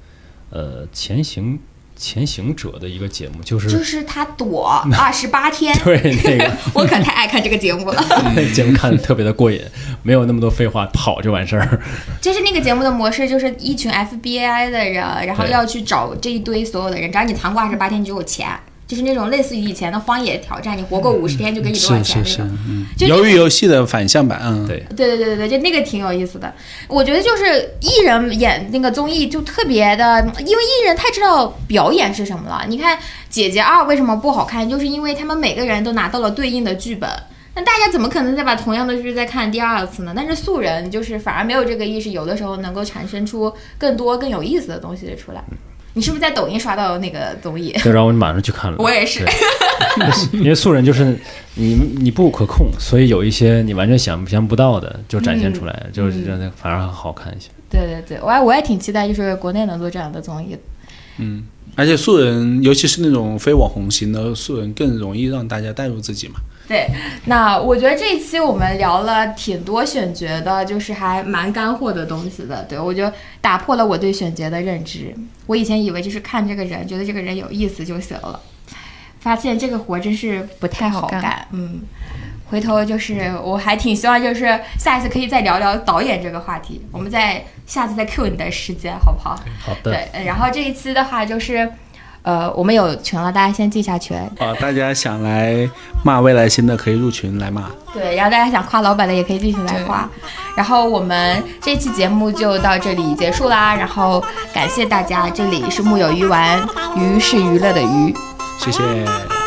呃前行前行者的一个节目，就是就是他躲 二十八天，对那个 我可太爱看这个节目了。那 个节目看的特别的过瘾，没有那么多废话，跑就完事儿。就是那个节目的模式，就是一群 FBI 的人，然后要去找这一堆所有的人，只要你藏过二十八天，你就有钱。就是那种类似于以前的荒野挑战，你活够五十天就给你多少是是是钱那种。，鱿鱼游戏的反向版，嗯，对，对对对对对，就那个挺有意思的。我觉得就是艺人演那个综艺就特别的，因为艺人太知道表演是什么了。你看《姐姐二》为什么不好看，就是因为他们每个人都拿到了对应的剧本。那大家怎么可能再把同样的剧再看第二次呢？但是素人就是反而没有这个意识，有的时候能够产生出更多更有意思的东西出来。你是不是在抖音刷到那个综艺？对，然后我马上去看了。我也是 因为素人就是你你不可控，所以有一些你完全想象不到的就展现出来，就是让它反而好看一些。对对对，我还我也挺期待，就是国内能做这样的综艺。嗯，而且素人，尤其是那种非网红型的素人，更容易让大家带入自己嘛。对，那我觉得这一期我们聊了挺多选角的，就是还蛮干货的东西的。对我觉得打破了我对选角的认知。我以前以为就是看这个人，觉得这个人有意思就行了，发现这个活真是不太好干。嗯，回头就是我还挺希望就是下一次可以再聊聊导演这个话题，我们再下次再 Q 你的时间好不好？好的，对，呃然后这一期的话就是。呃，我们有群了，大家先记一下群。啊，大家想来骂未来新的，可以入群来骂。对，然后大家想夸老板的也可以进群来夸。然后我们这期节目就到这里结束啦，然后感谢大家，这里是木有鱼丸，鱼是娱乐的鱼。谢谢。